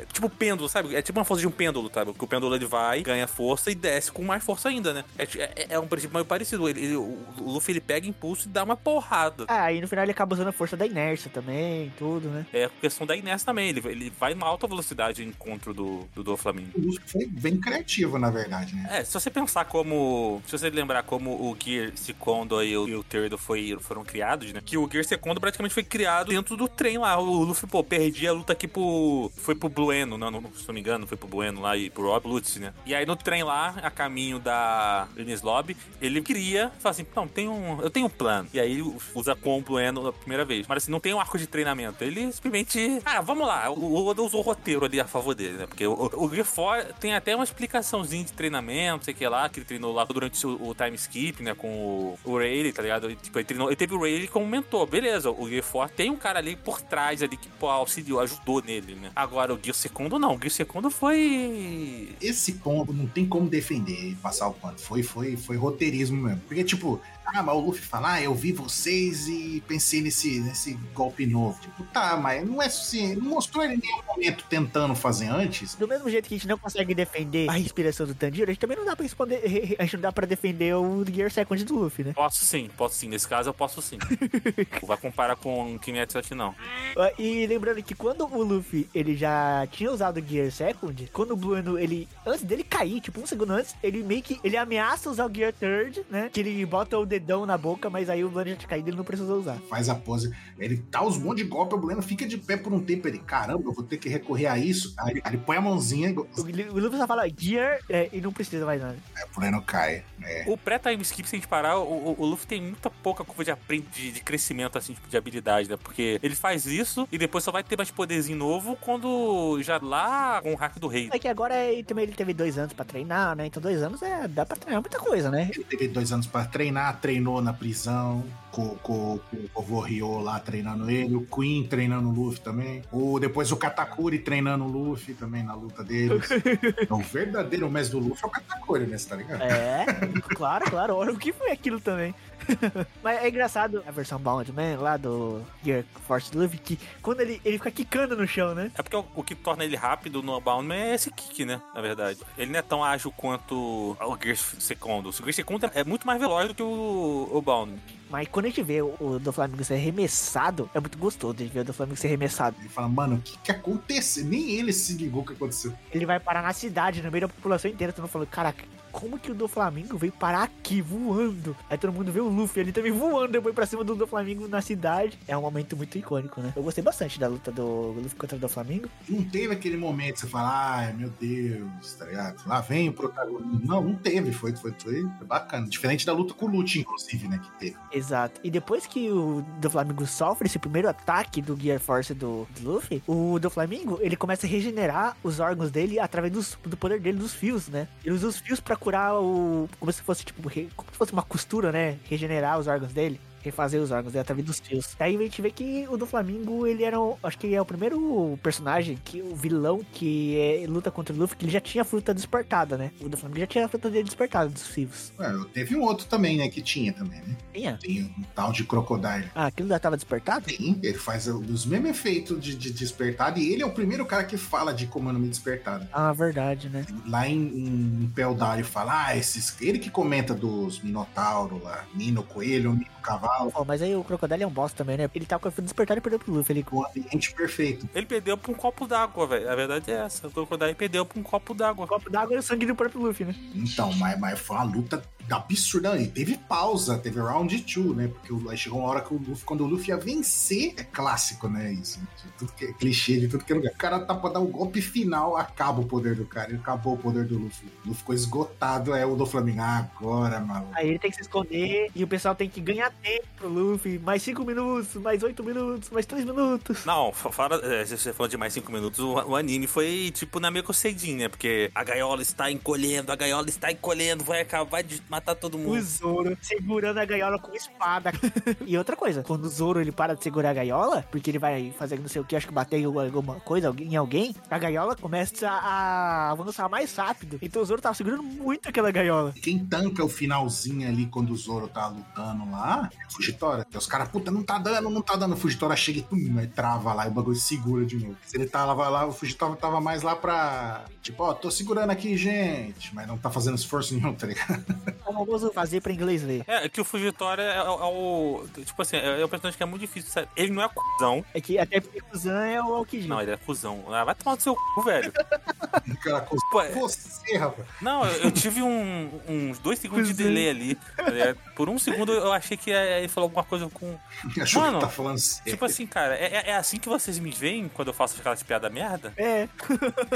é tipo pêndulo, sabe? É tipo uma força de um pêndulo, sabe? Que o pêndulo ele vai, ganha força e desce com mais força ainda, né? É, é- é um princípio meio parecido. Ele, ele- o Luffy ele pega impulso e dá uma porrada. Ah, e no final ele acaba usando a força da inércia também, tudo, né? É questão da inércia também. Ele, ele vai em alta velocidade em encontro do, do, do Flamengo. O Luffy foi bem criativo, na verdade, né? É, se você pensar como. Se você lembrar como o Gear Secondo e o, e o foi, foram criados, né? Que o Gear Secondo praticamente foi criado dentro do trem lá. O Luffy, pô, perdia a luta aqui pro. Foi pro Blueno, não, não, se não me engano, foi pro Blueno lá e pro Rob Lutz, né? E aí no trem lá, a caminho da Ines Lobby, ele queria falar assim: não, tem um, eu tenho um plano. E aí usa com o Blueno a primeira vez. Mas assim, não tem um arco de treinamento. Ele simplesmente. Ah, vamos lá. O o Oda usou o roteiro ali a favor dele, né? Porque o, o 4 tem até uma explicaçãozinha de treinamento, sei que lá, que ele treinou lá durante o, o time skip, né? Com o, o Rayleigh, tá ligado? Ele, tipo, ele, treinou, ele teve o Rayleigh como mentor, beleza. O 4 tem um cara ali por trás ali que pô, auxiliou, ajudou nele, né? Agora o Gear Segundo não. O Gear Segundo foi. Esse ponto não tem como defender e passar o pano. Foi, foi, foi roteirismo mesmo. Porque, tipo, ah, mas o Luffy fala, ah, eu vi vocês e pensei nesse, nesse golpe novo. Tipo, tá, mas não é suficiente. Não mostrou ele em nenhum momento tentando fazer antes. Do mesmo jeito que a gente não consegue defender a inspiração do Tanjiro, a gente também não dá pra responder. A gente não dá pra defender o Gear Second do Luffy, né? Posso sim, posso sim. Nesse caso eu posso sim. (laughs) não vai comparar com o Kimetsu aqui, não. Ah, E lembrando que quando o Luffy ele já tinha usado o Gear Second, quando o Blueno ele antes dele cair, tipo um segundo antes, ele meio que ele ameaça usar o Gear Third, né? Que ele bota o dedão na boca, mas aí o Blueno já tinha caído, ele não precisou usar. Faz a pose. Ele tá os monte de golpe, o Buleno fica de pé por um tempo. Ele, caramba, eu vou ter que recorrer a isso. Aí ele, aí ele põe a mãozinha O, o Luffy só fala Gear é, e não precisa mais nada. Aí o Buleno cai. É. O pré-time skip, se a gente parar, o, o- o Luffy tem muita pouca curva de, aprend- de, de crescimento, assim, tipo, de habilidade, né? Porque ele faz isso e depois só vai ter mais poderzinho novo quando já lá com o hack do rei. É que agora ele também ele teve dois anos pra treinar, né? Então dois anos é dá pra treinar muita coisa, né? Ele teve dois anos pra treinar, treinou na prisão, com, com, com o Ryo lá treinando ele, o Queen treinando o Luffy também, o, depois o Katakuri treinando o Luffy também na luta deles. (laughs) Então, o verdadeiro mestre do Luffy é o Katakuri, né? Você tá ligado? É, claro, claro. Olha o que foi aquilo também. (laughs) Mas é engraçado a versão Bound Man lá do Gear Force Luffy, que quando ele, ele fica quicando no chão, né? É porque o, o que torna ele rápido no Boundman é esse kick, né? Na verdade. Ele não é tão ágil quanto o Gear Secondo. O Gear Secondo é muito mais veloz do que o, o Boundman. Mas quando a gente vê o, o do Flamengo ser arremessado, é muito gostoso de ver o do Flamengo ser arremessado. Ele fala, mano, o que que aconteceu? Nem ele se ligou o que aconteceu. Ele vai parar na cidade, no meio da população inteira, todo mundo falando, caraca, como que o do Flamengo veio parar aqui, voando? Aí todo mundo vê o Luffy ali também voando, depois pra cima do do Flamengo na cidade. É um momento muito icônico, né? Eu gostei bastante da luta do Luffy contra o do Flamengo. Não teve aquele momento que você fala, ai meu Deus, tá ligado? Lá vem o protagonista. Não, não teve, foi, foi, foi bacana. Diferente da luta com o Lute, inclusive, né? Que teve. Exato. E depois que o do Flamengo sofre esse primeiro ataque do Gear Force do, do Luffy, o do Flamengo, ele começa a regenerar os órgãos dele através dos- do poder dele dos fios, né? Ele usa os fios pra curar o... Como se fosse, tipo, re- como se fosse uma costura, né? Regenerar os órgãos dele. Refazer os órgãos, através dos fios. Aí a gente vê que o do Flamengo, ele era, o- acho que é o primeiro personagem, que o vilão que é, luta contra o Luffy, que ele já tinha a fruta despertada, né? O do Flamengo já tinha a fruta dele despertada dos fios. Ué, teve um outro também, né? Que tinha também, né? Tinha? Tem um tal de Crocodile. Ah, aquilo já tava despertado? Tem, ele faz os mesmos efeitos de, de despertado e ele é o primeiro cara que fala de como me despertado. Ah, verdade, né? Lá em, em Peldar ele fala, ah, esses. Ele que comenta dos Minotauro lá, Mino Coelho, Mino Cavalo, Pô, mas aí o Crocodile é um boss também, né? Ele tava com a fruta despertada e perdeu pro Luffy. Ele... o ambiente perfeito. Ele perdeu pra um copo d'água, velho. A verdade é essa. O Crocodile perdeu pra um copo d'água. O copo d'água e o sangue do próprio Luffy, né? Então, mas, mas foi uma luta absurda. E teve pausa, teve round 2, né? Porque o- aí chegou uma hora que o Luffy, quando o Luffy ia vencer, é clássico, né? Isso. De tudo que é clichê, de tudo que é lugar. O cara tá pra dar o golpe final, acaba o poder do cara. Ele acabou o poder do Luffy. O Luffy ficou esgotado, é o do Flamengo. Agora, maluco. Aí ele tem que se esconder e o pessoal tem que ganhar tempo pro Luffy. Mais 5 minutos, mais 8 minutos, mais 3 minutos. Não, fa- fala, é, se você falou de mais 5 minutos, o, o anime foi tipo na meio cedinho, né? Porque a gaiola está encolhendo, a gaiola está encolhendo, vai acabar de matar todo O mundo. Zoro segurando a gaiola com espada. e outra coisa, quando o Zoro ele para de segurar a gaiola, porque ele vai fazer não sei o que, acho que bater em alguma coisa em alguém, a gaiola começa a avançar mais rápido. Então o Zoro tava segurando muito aquela gaiola. Quem tanca o finalzinho ali quando o Zoro tá lutando lá é o Fugitora. Os caras, puta, não tá dando, não tá dando. O Fugitora chega e aí trava lá e o bagulho segura de novo. Se ele tava lá, o Fugitora tava mais lá pra. Tipo, ó, tô segurando aqui, gente. Mas não tá fazendo esforço nenhum, tá ligado? É o famoso fazer pra inglês ver. É, que o Fugitório é, é o. Tipo assim, é, é um personagem que é muito difícil. sabe? Ele não é cuzão. É que até porque o Zan é o Aokiji. Não, ele é cuzão. Ah, vai tomar no seu cu, velho. (laughs) O cara com Pô, é- você, rapaz. Não, eu, eu tive um- uns dois segundos de Cuzão. delay ali. tá? Por um segundo eu achei que ele falou alguma coisa com. (laughs) Achou Mano, que tá falando sério. Tipo assim, cara, é, é- é assim que vocês me veem quando eu faço aquelas piadas merda? É,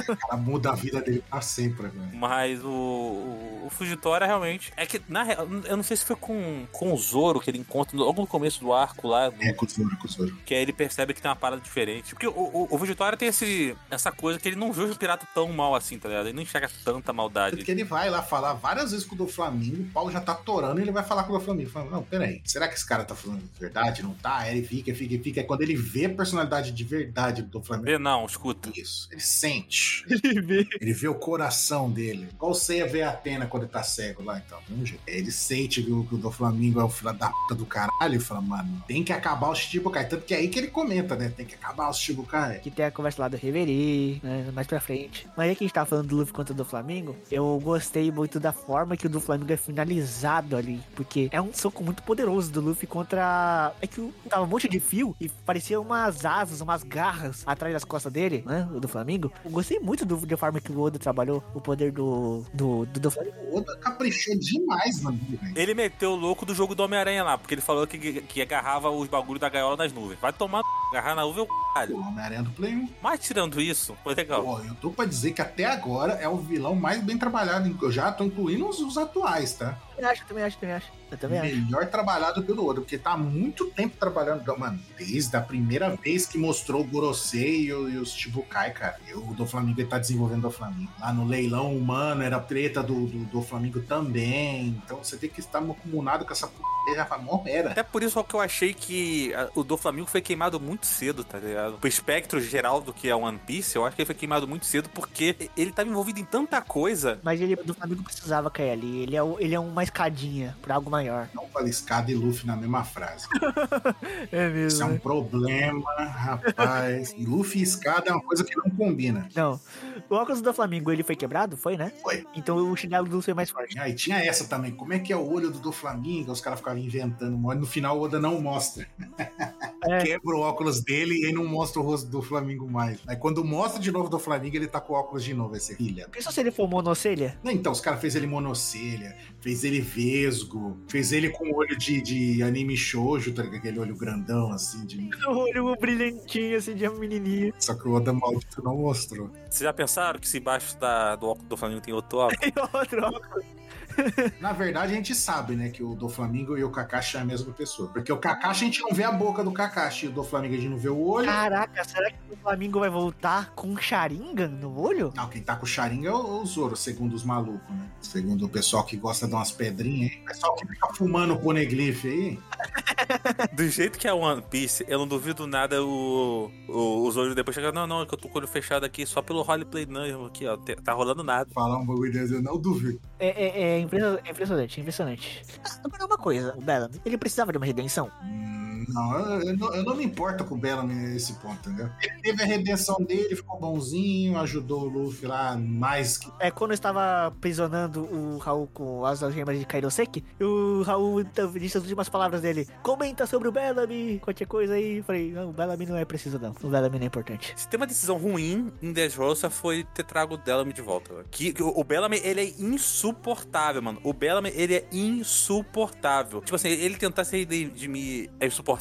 O cara muda a vida dele pra sempre, velho. Mas o, o, o Fugitória realmente. É que, na real, eu não sei se foi com, com o Zoro que ele encontra logo no começo do arco lá, É, com o Zoro, com o Zoro. que aí ele percebe que tem uma parada diferente. Porque o, o, o Fugitória tem esse, essa coisa que ele não vê o pirata tão mal assim, tá ligado? Ele não enxerga tanta maldade. Porque ele vai lá falar várias vezes com o do Flamengo, o pau já tá torando e ele vai falar com o do Flamengo. Fala, não, peraí, será que esse cara tá falando verdade? Não tá? Aí ele fica, fica, fica. É quando ele vê a personalidade de verdade do Flamengo. Vê, não, escuta. Isso, ele sente. (laughs) ele vê. Ele vê o coração dele. Igual você vê a Atena quando ele tá cego lá, então. Ver. Ele sente que o, que o do Flamengo é o filho da puta do caralho e fala, mano, tem que acabar o Shichibukai. Tanto que é aí que ele comenta, né? Tem que acabar o Shichibukai. Que tem a conversa lá do Reverie, né? Mais pra frente. Mas aí que a gente tava falando do Luffy contra o do Flamengo, eu gostei muito da forma que o do Flamengo é finalizado ali. Porque é um soco muito poderoso do Luffy contra. É que tava um monte de fio e parecia umas asas, umas garras atrás das costas dele, né? O do Flamengo. Eu gostei muito do, da forma que o Oda trabalhou o poder do. do, do, do Flamengo. O Oda caprichou demais, mano. velho. Ele meteu o louco do jogo do Homem-Aranha lá, porque ele falou que, que agarrava os bagulhos da gaiola nas nuvens. Vai tomar agarrar na nuvem é o O caralho. Homem-Aranha do Play 1. Mas tirando isso, foi legal. Pô, eu tô pra dizer que até agora é o vilão mais bem trabalhado. Eu já tô incluindo os, os atuais, tá? Eu acho, eu também acho, eu também acho. Eu também acho. Melhor trabalhado pelo Oda, porque tá há muito tempo trabalhando. Mano, desde a primeira vez que mostrou o Gorosei e, e os Chibukai, cara. Eu, o do Flamengo ele tá desenvolvendo o Flamengo. Lá no leilão humano era treta do, do, do Flamengo também. Então você tem que estar comunado com essa p. Já "Mó era. Até por isso que eu achei que a- o do Flamengo foi queimado muito cedo, tá ligado? O espectro geral do que é One Piece, eu acho que ele foi queimado muito cedo porque ele tava envolvido em tanta coisa. Mas ele do Flamengo precisava cair ali. Ele é, ele é uma escadinha pra algo maior. Não falei escada e Luffy na mesma frase. (laughs) É mesmo. Isso é um problema, rapaz. E Luffy e escada é uma coisa que não combina. Não. O óculos do Flamengo, ele foi quebrado? Foi, né? Foi. Então o chinelo do Lúcio é mais forte. Ah, e tinha essa também. Como é que é o olho do do Flamengo? Os caras ficavam inventando. No final o Oda não mostra. (laughs) É. Quebra o óculos dele e não mostra o rosto do Flamengo mais. Aí quando mostra de novo do Flamengo, ele tá com o óculos de novo. Esse filha. Pensa se ele for monocelha? Não, Então, os caras fez ele monocelha, fez ele vesgo, fez ele com olho de, de anime shoujo, tá ligado? Aquele olho grandão, assim, de... O (laughs) olho brilhantinho, assim, de menininho. Só que o Oda maldito não mostrou. Vocês já pensaram que se embaixo da, do óculos do Flamengo tem outro óculos? (laughs) E outro óculos. Na verdade, a gente sabe, né, que o do Flamengo e o Kakashi é a mesma pessoa. Porque o Kakashi, a gente não vê a boca do Kakashi, e o do Flamengo a gente não vê o olho. Caraca, será que o Flamengo vai voltar com um Sharingan no olho? Não, quem tá com o Sharingan é o o Zoro, segundo os malucos, né? Segundo o pessoal que gosta de umas pedrinhas aí. O pessoal que fica fumando o poneglyph aí. (laughs) Do jeito que é One Piece, eu não duvido nada o, o, os olhos depois chegam. Não, não, é que eu tô com o olho fechado aqui só pelo roleplay, não. Aqui, ó, te- tá rolando nada. Falar um bagulho desse, eu não duvido. É, é- é impressionante, é impressionante, impressionante. Ah, Agora uma coisa, o Bellamy, ele precisava de uma redenção? Hum, Não, eu, eu não, eu não me importo com o Bellamy nesse ponto, entendeu? Ele teve a redenção dele, ficou bonzinho, ajudou o Luffy lá mais que. É quando eu estava aprisionando o Raul com as algemas de Kairoseki, o Raul então, disse as últimas palavras dele: comenta sobre o Bellamy, qualquer coisa aí. Eu Falei: não, o Bellamy não é preciso, não. O Bellamy não é importante. Se tem uma decisão ruim em Dressrosa foi ter trago o Bellamy de volta. Que, que o o Bellamy, ele é insuportável, mano. O Bellamy, ele é insuportável. Tipo assim, ele tentar se redimir é insuportável.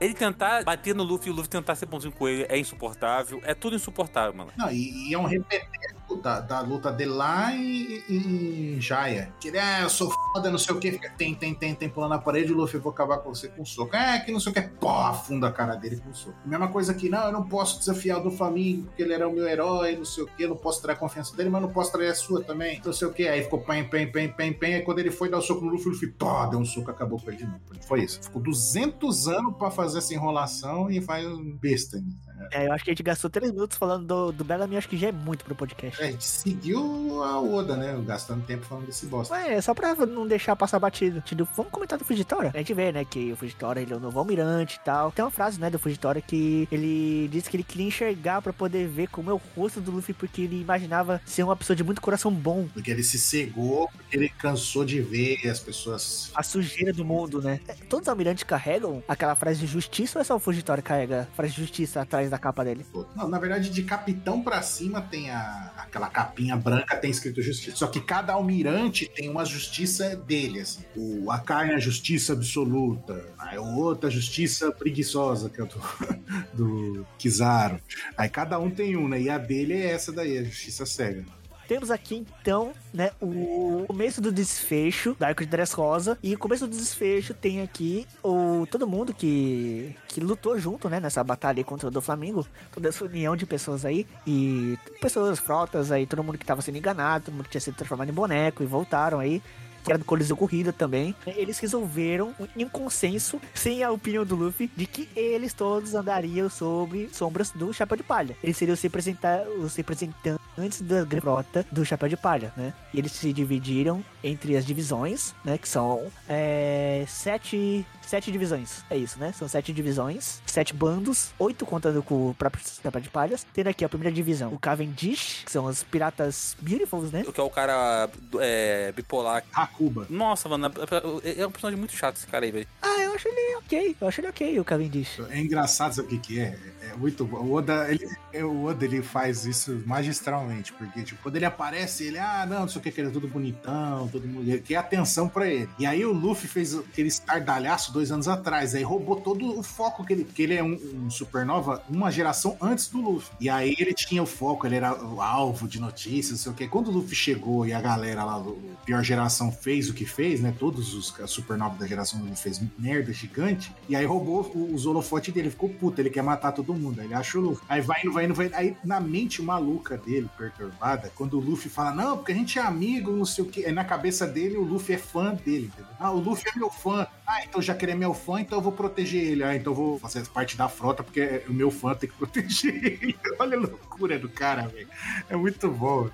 Ele tentar bater no Luffy e o Luffy tentar ser bonzinho com ele é insuportável. É tudo insuportável, mano. Não, e, e é um repeteco da, da luta dele lá em, em Jaya. Que ele, ah, eu sou foda, não sei o que, fica tem, tem, tem, tem, pulando na parede, o Luffy, eu vou acabar com você com um soco. É, que não sei o que, pô, afunda a cara dele com um soco. Mesma coisa que, não, eu não posso desafiar o do Flamengo, porque ele era o meu herói, não sei o que, eu não posso trair a confiança dele, mas não posso trair a sua também, não sei o que. Aí ficou pem, pem, pem, pem, pem, aí quando ele foi dar o soco no Luffy, o Luffy, pô, deu um soco, acabou com ele de novo. Foi isso. Ficou 200 anos pra fazer essa enrolação e faz besta. né? É, eu acho que a gente gastou três minutos falando do, do Bellamy, acho que já é muito pro podcast. É, a gente seguiu a Oda, né? Gastando tempo falando desse bosta. Ué, só pra não deixar passar batido. Tipo, Vamos comentar do Fujitora. A gente vê, né, que o Fujitora ele é o novo almirante e tal. Tem uma frase, né, do Fujitora que ele disse que ele queria enxergar pra poder ver como é o rosto do Luffy, porque ele imaginava ser uma pessoa de muito coração bom. Porque ele se cegou, porque ele cansou de ver as pessoas. A sujeira do mundo, né? É, Todos os almirantes carregam aquela frase de justiça ou é só o Fujitora que carrega a frase de justiça atrás da capa dele? Não, na verdade, de capitão pra cima tem a, aquela capinha branca, tem escrito justiça. Só que cada almirante tem uma justiça dele, assim. O, a carne é a justiça absoluta. Aí o outro a justiça preguiçosa, que é do, (laughs) do Kizaru. Aí cada um tem um, né? E a dele é essa daí, a justiça cega. Temos aqui então, né, o começo do desfecho da Arco de Dressrosa. E o começo do desfecho tem aqui o todo mundo que, que lutou junto, né, nessa batalha contra o do Flamengo. Toda essa união de pessoas aí. E pessoas, frotas aí, todo mundo que tava sendo enganado, todo mundo que tinha sido transformado em boneco e voltaram aí. Que era do Coliseu Corrida também. Eles resolveram, em consenso, sem a opinião do Luffy, de que eles todos andariam sobre sombras do Chapéu de Palha. Eles seriam representa- os representantes da grande frota do Chapéu de Palha, né? E eles se dividiram entre as divisões, né? Que são é, sete, sete divisões. É isso, né? São sete divisões, sete bandos, oito contando com o próprio Chapéu de Palhas. Tendo aqui a primeira divisão, o Cavendish, que são os piratas Beautifuls, né? O que é o cara é, bipolar. Hakuba. Nossa, mano, é é um personagem muito chato esse cara aí, velho. Ah, acho ele ok. Eu acho ele ok, o Cavendish. É engraçado, sabe o que, que é? É muito bom. O Oda, ele, é, o Oda, ele faz isso magistralmente, porque, tipo, quando ele aparece, ele, ah, não, não sei o que, que ele é tudo bonitão, todo mundo. Ele quer atenção pra ele. E aí o Luffy fez aquele estardalhaço dois anos atrás, aí roubou todo o foco que ele. Porque ele é um, um supernova uma geração antes do Luffy. E aí ele tinha o foco, ele era o alvo de notícias, não sei o que. Quando o Luffy chegou e a galera lá, o pior geração, fez o que fez, né? Todos os a supernova da geração dele fez merda gigante. E aí roubou os holofotes dele. Ficou puto, ele quer matar todo mundo. Aí ele acha o Luffy. Aí vai indo, vai indo, vai indo. Aí na mente maluca dele, perturbada, quando o Luffy fala, não, porque a gente é amigo, não sei o que. Aí na cabeça dele, o Luffy é fã dele. Entendeu? Ah, o Luffy é meu fã. Ah, então já que ele é meu fã, então eu vou proteger ele. Ah, então eu vou fazer parte da frota, porque o meu fã tem que proteger (laughs) ele. Olha a loucura do cara, velho. É muito bom.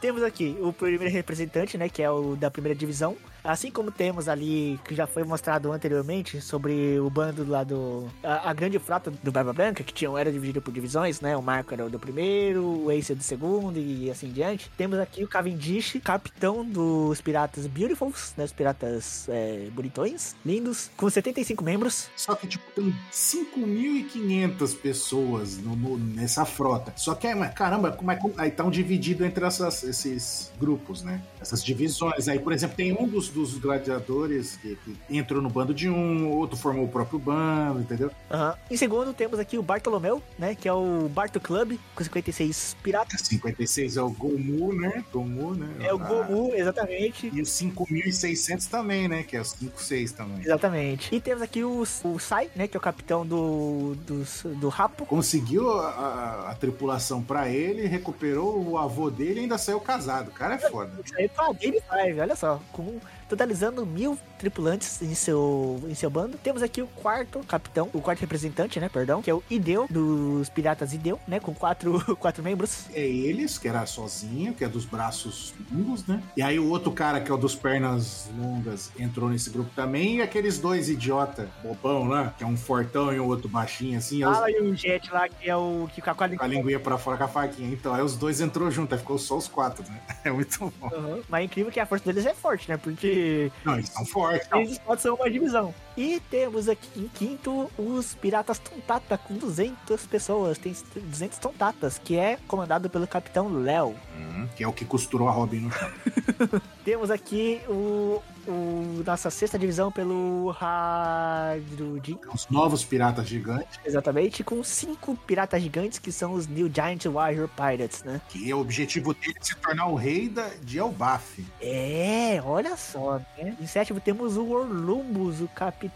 Temos aqui o primeiro representante, né, que é o da primeira divisão. Assim como temos ali, que já foi mostrado anteriormente, sobre o bando lá do... A, a grande frota do Barba Branca, que tinha, era dividido por divisões, né? O Marco era o do primeiro, o Ace é do segundo e assim diante. Temos aqui o Cavendish, capitão dos piratas Beautifuls, né? Os piratas é, bonitões, lindos, com 75 membros. Só que, tipo, tem 5.500 pessoas no- no- nessa frota. Só que, é, mas, caramba, como é, como, aí estão divididos entre essas- esses grupos, né? Essas divisões. Aí, por exemplo, tem um dos, dos gladiadores que, que entrou no bando de um, outro formou o próprio bando, entendeu? Aham. Em segundo, temos aqui o Bartolomeu, né? Que é o Barto Club, com 56 piratas. 56 é o Gomu, né? Gomu, né? É o Ah, Gomu, exatamente. E os 5.600 também, né? Que é os 5-6 também. Exatamente. E temos aqui o, o Sai, né? Que é o capitão do, do, do Rapo. Conseguiu a, a- a tripulação pra ele, recuperou o avô dele e ainda saiu casado. O cara é foda. Isso aí tá Game 5, olha só. Com totalizando mil tripulantes em seu, em seu bando. Temos aqui o quarto capitão, o quarto representante, né, perdão, que é o Ideu, dos Piratas Ideu, né, com quatro, (laughs) quatro membros. É eles, que era sozinho, que é dos braços longos, né? E aí o outro cara, que é o dos pernas longas, entrou nesse grupo também. E aqueles dois idiota, bobão lá, que é um fortão e o outro baixinho, assim. é os- Ah, e o Jet lá, que é o que com a com a linguinha pra fora com a faquinha. Então, aí os dois entrou junto, aí ficou só os quatro, né? (laughs) É muito bom. Uhum. Mas é incrível que a força deles é forte, né? Porque Não, eles são fortes. eles podem ser uma divisão. E temos aqui em quinto os Piratas Tontata com 200 pessoas. Tem 200 Tontatas, que é comandado pelo Capitão Léo. Hum, que é o que costurou a Robin no chão. (laughs) Temos aqui o, o nossa sexta divisão pelo Hadrudin, Os novos piratas gigantes, exatamente, com cinco piratas gigantes que são os New Giant Warrior Pirates, né? que é o objetivo dele é se tornar o rei da, de Elbaf. É, olha só, né? Em sétimo temos o Orlumbus, o capitão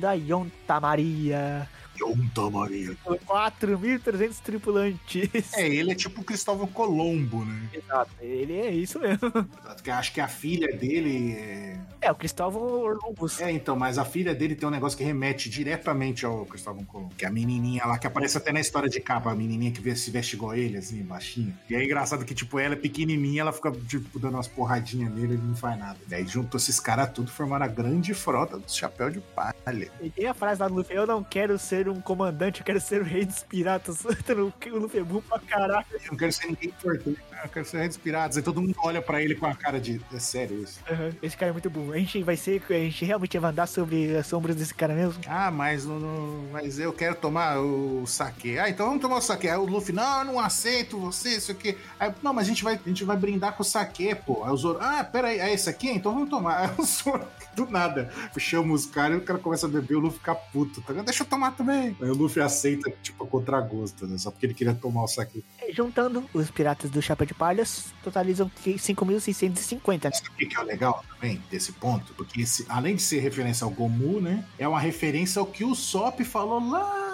da Yonta Maria. Yonta Maria. Com 4.300 tripulantes. É, ele é tipo o Cristóvão Colombo, né? Exato, ele é isso mesmo. Porque Acho que a filha dele é... É, o Cristóvão Orlumbus. É, então, mas a filha dele tem um negócio que remete diretamente ao Cristóvão Colombo. Que é a menininha lá, que aparece até na história de capa, a menininha que se veste igual ele, assim, baixinha. E é engraçado que, tipo, ela é pequenininha, ela fica, tipo, dando umas porradinhas nele e ele não faz nada. Daí juntou esses caras tudo, formaram a grande frota do Chapéu de Palha. E tem a frase lá do Luffy, eu não quero ser um comandante, eu quero ser o rei dos piratas. o Luffy é burro pra caralho. Eu não quero ser ninguém importante, eu quero ser o rei dos piratas. Aí todo mundo olha pra ele com a cara de, é sério isso? Uhum, Esse cara é muito burro. A gente vai ser, a gente realmente vai andar sobre as sombras desse cara mesmo? Ah, mas, não- mas eu quero tomar o saque. Ah, então vamos tomar o saque. Aí o Luffy, não, eu não aceito você, isso aqui. Aí, não, mas a gente vai, a gente vai brindar com o saque, pô. Aí o Zoro, ah, pera aí, é esse aqui? Então vamos tomar. (laughs) Aí o Zoro, do nada, chama os caras e o cara começa a beber, o Luffy fica puto. Tá? Deixa eu tomar também. Aí o Luffy aceita, tipo, a contragosto, né? Só porque ele queria tomar o saque. Juntando os piratas do Chapéu de Palhas, totalizam que 5.650, né? Sabe o que é legal também desse ponto? Porque esse, além de ser referência ao Gomu, né? É uma referência ao que o Sop falou lá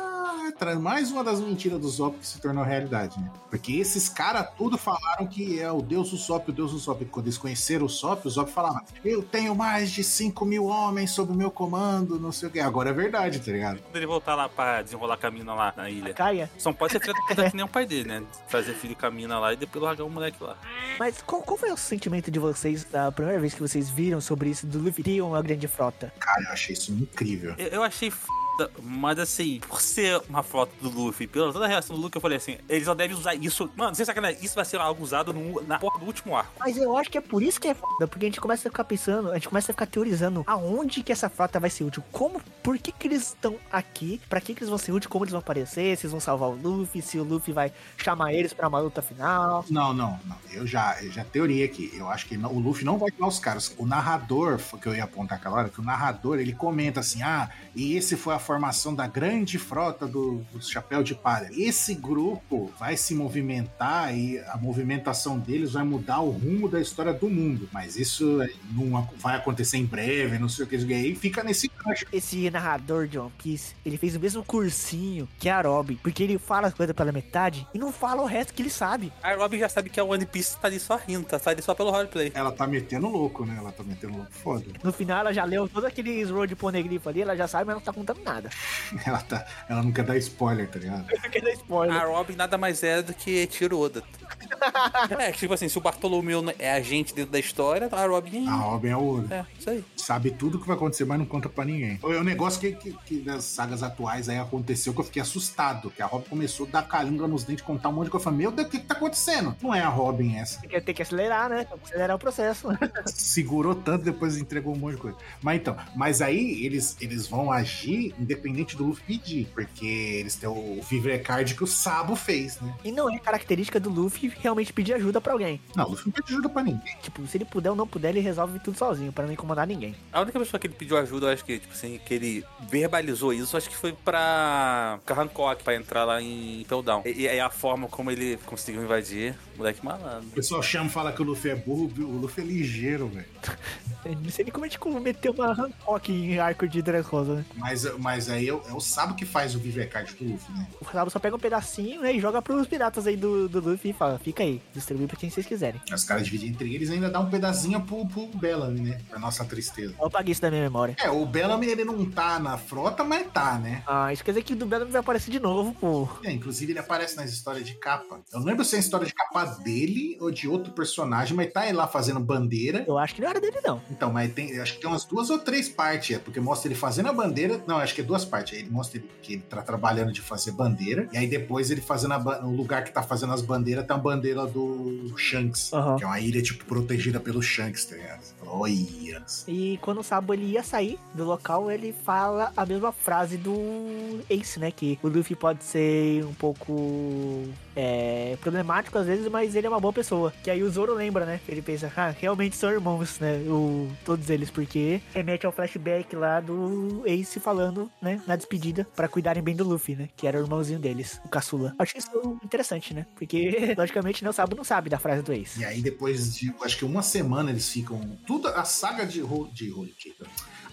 atrás. Mais uma das mentiras do Sop que se tornou realidade, né? Porque esses caras tudo falaram que é o deus do Sop, o deus do Sop. Quando eles conheceram o Sop, o Sop falava: Eu tenho mais de 5 mil homens sob o meu comando, não sei o que. Agora é verdade, tá ligado? Quando ele voltar lá pra desenrolar caminho lá na ilha. Caia. Só pode ser filho da puta que nem o pai dele, né? Fazer filho caminha lá e depois largar o moleque lá. Mas qual, qual foi o sentimento de vocês da primeira vez que vocês viram sobre isso do Luffy ter uma grande frota? Cara, eu achei isso incrível. Eu, eu achei f... mas assim, por ser uma foto do Luffy, pela toda a reação do Luffy, eu falei assim, eles não devem usar isso. Mano, sem sacanagem, isso vai ser algo usado no- na porra do último arco. Mas eu acho que é por isso que é foda, porque a gente começa a ficar pensando, a gente começa a ficar teorizando aonde que essa frota vai ser útil, como, por que que eles estão aqui, pra que que eles vão ser úteis, como eles vão aparecer, se eles vão salvar o Luffy, se o Luffy vai chamar eles pra uma luta final. Não, não, não. Eu já, eu já teoria aqui. Eu acho que não- o Luffy não vai tomar os caras. O narrador, que eu ia apontar aquela hora, que o narrador ele comenta assim: ah, e esse foi a formação da grande frota do, do Chapéu de Palha. Esse grupo vai se movimentar e a movimentação deles vai mudar o rumo da história do mundo. Mas isso não ac- vai acontecer em breve, não sei o que. E aí fica nesse gancho. Esse narrador de One Piece, ele fez o mesmo cursinho que a Robin, porque ele fala as coisas pela metade e não fala o resto que ele sabe. A Robin já sabe que a One Piece tá ali só rindo, tá, tá ali só pelo roleplay. Ela tá metendo louco, né? Ela tá metendo louco foda. No final, ela já leu todo aqueles road poneglyph ali, ela já sabe, mas não tá contando nada. (laughs) Ela, tá, ela não quer dar spoiler, tá ligado? Não quer dar spoiler. A Robin nada mais é do que Tiro Oda. (laughs) é, tipo assim, se o Bartolomeu é agente dentro da história, a Robin. A Robin é o É, isso aí. sabe tudo que vai acontecer, mas não conta pra ninguém. É um negócio que, que, que nas sagas atuais aí aconteceu que eu fiquei assustado. Que a Robin começou a dar calinga nos dentes, contar um monte de coisa. Eu falei, meu Deus, o que, que tá acontecendo? Não é a Robin essa. Tem que, tem que acelerar, né? Tem que acelerar o processo. (laughs) Segurou tanto, depois entregou um monte de coisa. Mas então, mas aí eles, eles vão agir independente do Luffy pedir. Porque eles têm o Vivre Card que o Sabo fez, né? E não é característica do Luffy realmente pedir ajuda pra alguém. Não, o Luffy não pede ajuda pra ninguém. Tipo, se ele puder ou não puder, ele resolve tudo sozinho, pra não incomodar ninguém. A única pessoa que ele pediu ajuda, eu acho que, tipo assim, que ele verbalizou isso, acho que foi pra Hancock, pra entrar lá em Peldown. E, e aí a forma como ele conseguiu invadir, moleque malandro. O pessoal chama e fala que o Luffy é burro, o Luffy é ligeiro, velho. (laughs) Não sei nem como a gente meteu uma Hancock em arco de Dressrosa, né? Mas, mas aí é, o- é o Sabo que faz o Vivecard do Luffy, né? O Sabo só pega um pedacinho né, e joga pros piratas aí do, do Luffy e fala, fica aí, distribui pra quem vocês quiserem. Os caras dividem entre eles e ainda dá um pedacinho pro, pro Bellamy, né? Pra nossa tristeza. Eu apaguei isso da minha memória. É, o Bellamy ele não tá na frota, mas tá, né? Ah, isso quer dizer que o do Bellamy vai aparecer de novo, pô. É, inclusive ele aparece nas histórias de capa. Eu não lembro se é a história de capa dele ou de outro personagem, mas tá ele lá fazendo bandeira. Eu acho que não era dele, não. Então, mas tem, acho que tem umas duas ou três partes, é, porque mostra ele fazendo a bandeira. Não, acho que é duas partes. Aí ele mostra ele, que ele tá trabalhando de fazer bandeira. E aí depois ele fazendo a, ba- o lugar que tá fazendo as bandeiras, tem a bandeira do Shanks. Aham. Que é uma ilha, tipo, protegida pelo Shanks, tá ligado? Olha. E quando o Sabo ele ia sair do local, ele fala a mesma frase do Ace, né? Que o Luffy pode ser um pouco é, problemático às vezes, mas ele é uma boa pessoa. Que aí o Zoro lembra, né? Ele pensa, ah, realmente são irmãos, né? O, todos eles, porque remete ao flashback lá do Ace falando, né? Na despedida, pra cuidarem bem do Luffy, né? Que era o irmãozinho deles, o caçula. Acho isso interessante, né? Porque, (laughs) logicamente, né, o Sabo não sabe da frase do Ace. E aí, depois de, acho que uma semana, eles ficam. Tudo, a saga de, Ro- de Holy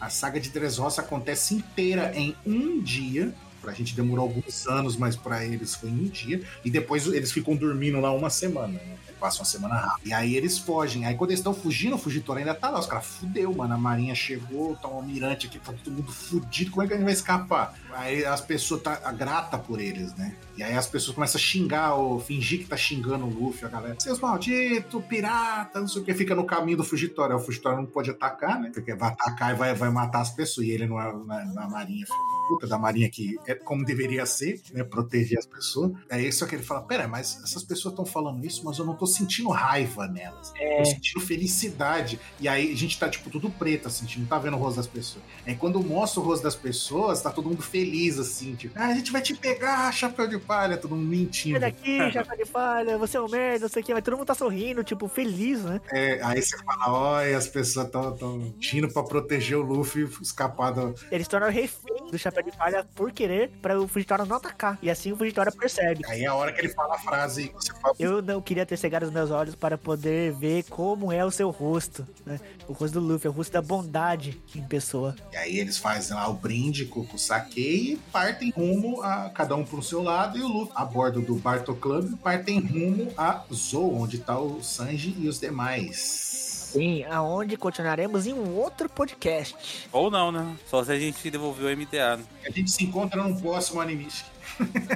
a saga de Dressrosa acontece inteira em um dia. Pra gente demorou alguns anos, mas pra eles foi um dia. E depois eles ficam dormindo lá uma semana, né? Passa uma semana rápida. E aí eles fogem. Aí quando eles estão fugindo, o Fugitor ainda tá lá. Os caras fudeu, mano. A marinha chegou, tá um almirante aqui, tá todo mundo fudido. Como é que a gente vai escapar? Aí as pessoas tá grata por eles, né? E aí as pessoas começam a xingar, ou fingir que tá xingando o Luffy, a galera. Seus malditos, pirata, não sei o que, fica no caminho do Fugitório. O Fugitório não pode atacar, né? Porque vai atacar e vai, vai matar as pessoas. E ele não é na, na marinha, puta, da marinha que é como deveria ser, né? Proteger as pessoas. Aí só que ele fala: pera, mas essas pessoas estão falando isso, mas eu não tô sentindo raiva nelas. Tô sentindo felicidade. E aí a gente tá, tipo, tudo preto, assim, a gente não tá vendo o rosto das pessoas. Aí quando mostra o rosto das pessoas, tá todo mundo feliz, assim, tipo, ah, a gente vai te pegar, chapéu de palha, todo mundo mentindo. Sai daqui, (laughs) chapa de palha, você é um merda, não sei o que, mas todo mundo tá sorrindo, tipo, feliz, né? É, aí você fala, olha, as pessoas estão indo pra proteger o Luffy escapar do. Eles tornam refém do chapéu de palha por querer pra o Fujitora não atacar. E assim o Fujitora percebe. Aí é a hora que ele fala a frase, você fala, Eu não queria ter cegado os meus olhos para poder ver como é o seu rosto, né? O rosto do Luffy, é o rosto da bondade em pessoa. E aí eles fazem lá o brinde com o saque e partem rumo a cada um pro seu lado. E o Luffy, a bordo do Barto Club, partem rumo a Zou, onde tá o Sanji e os demais. Sim, aonde continuaremos em um outro podcast. Ou não, né? Só se a gente devolver o MDA. Né? A gente se encontra num próximo anime.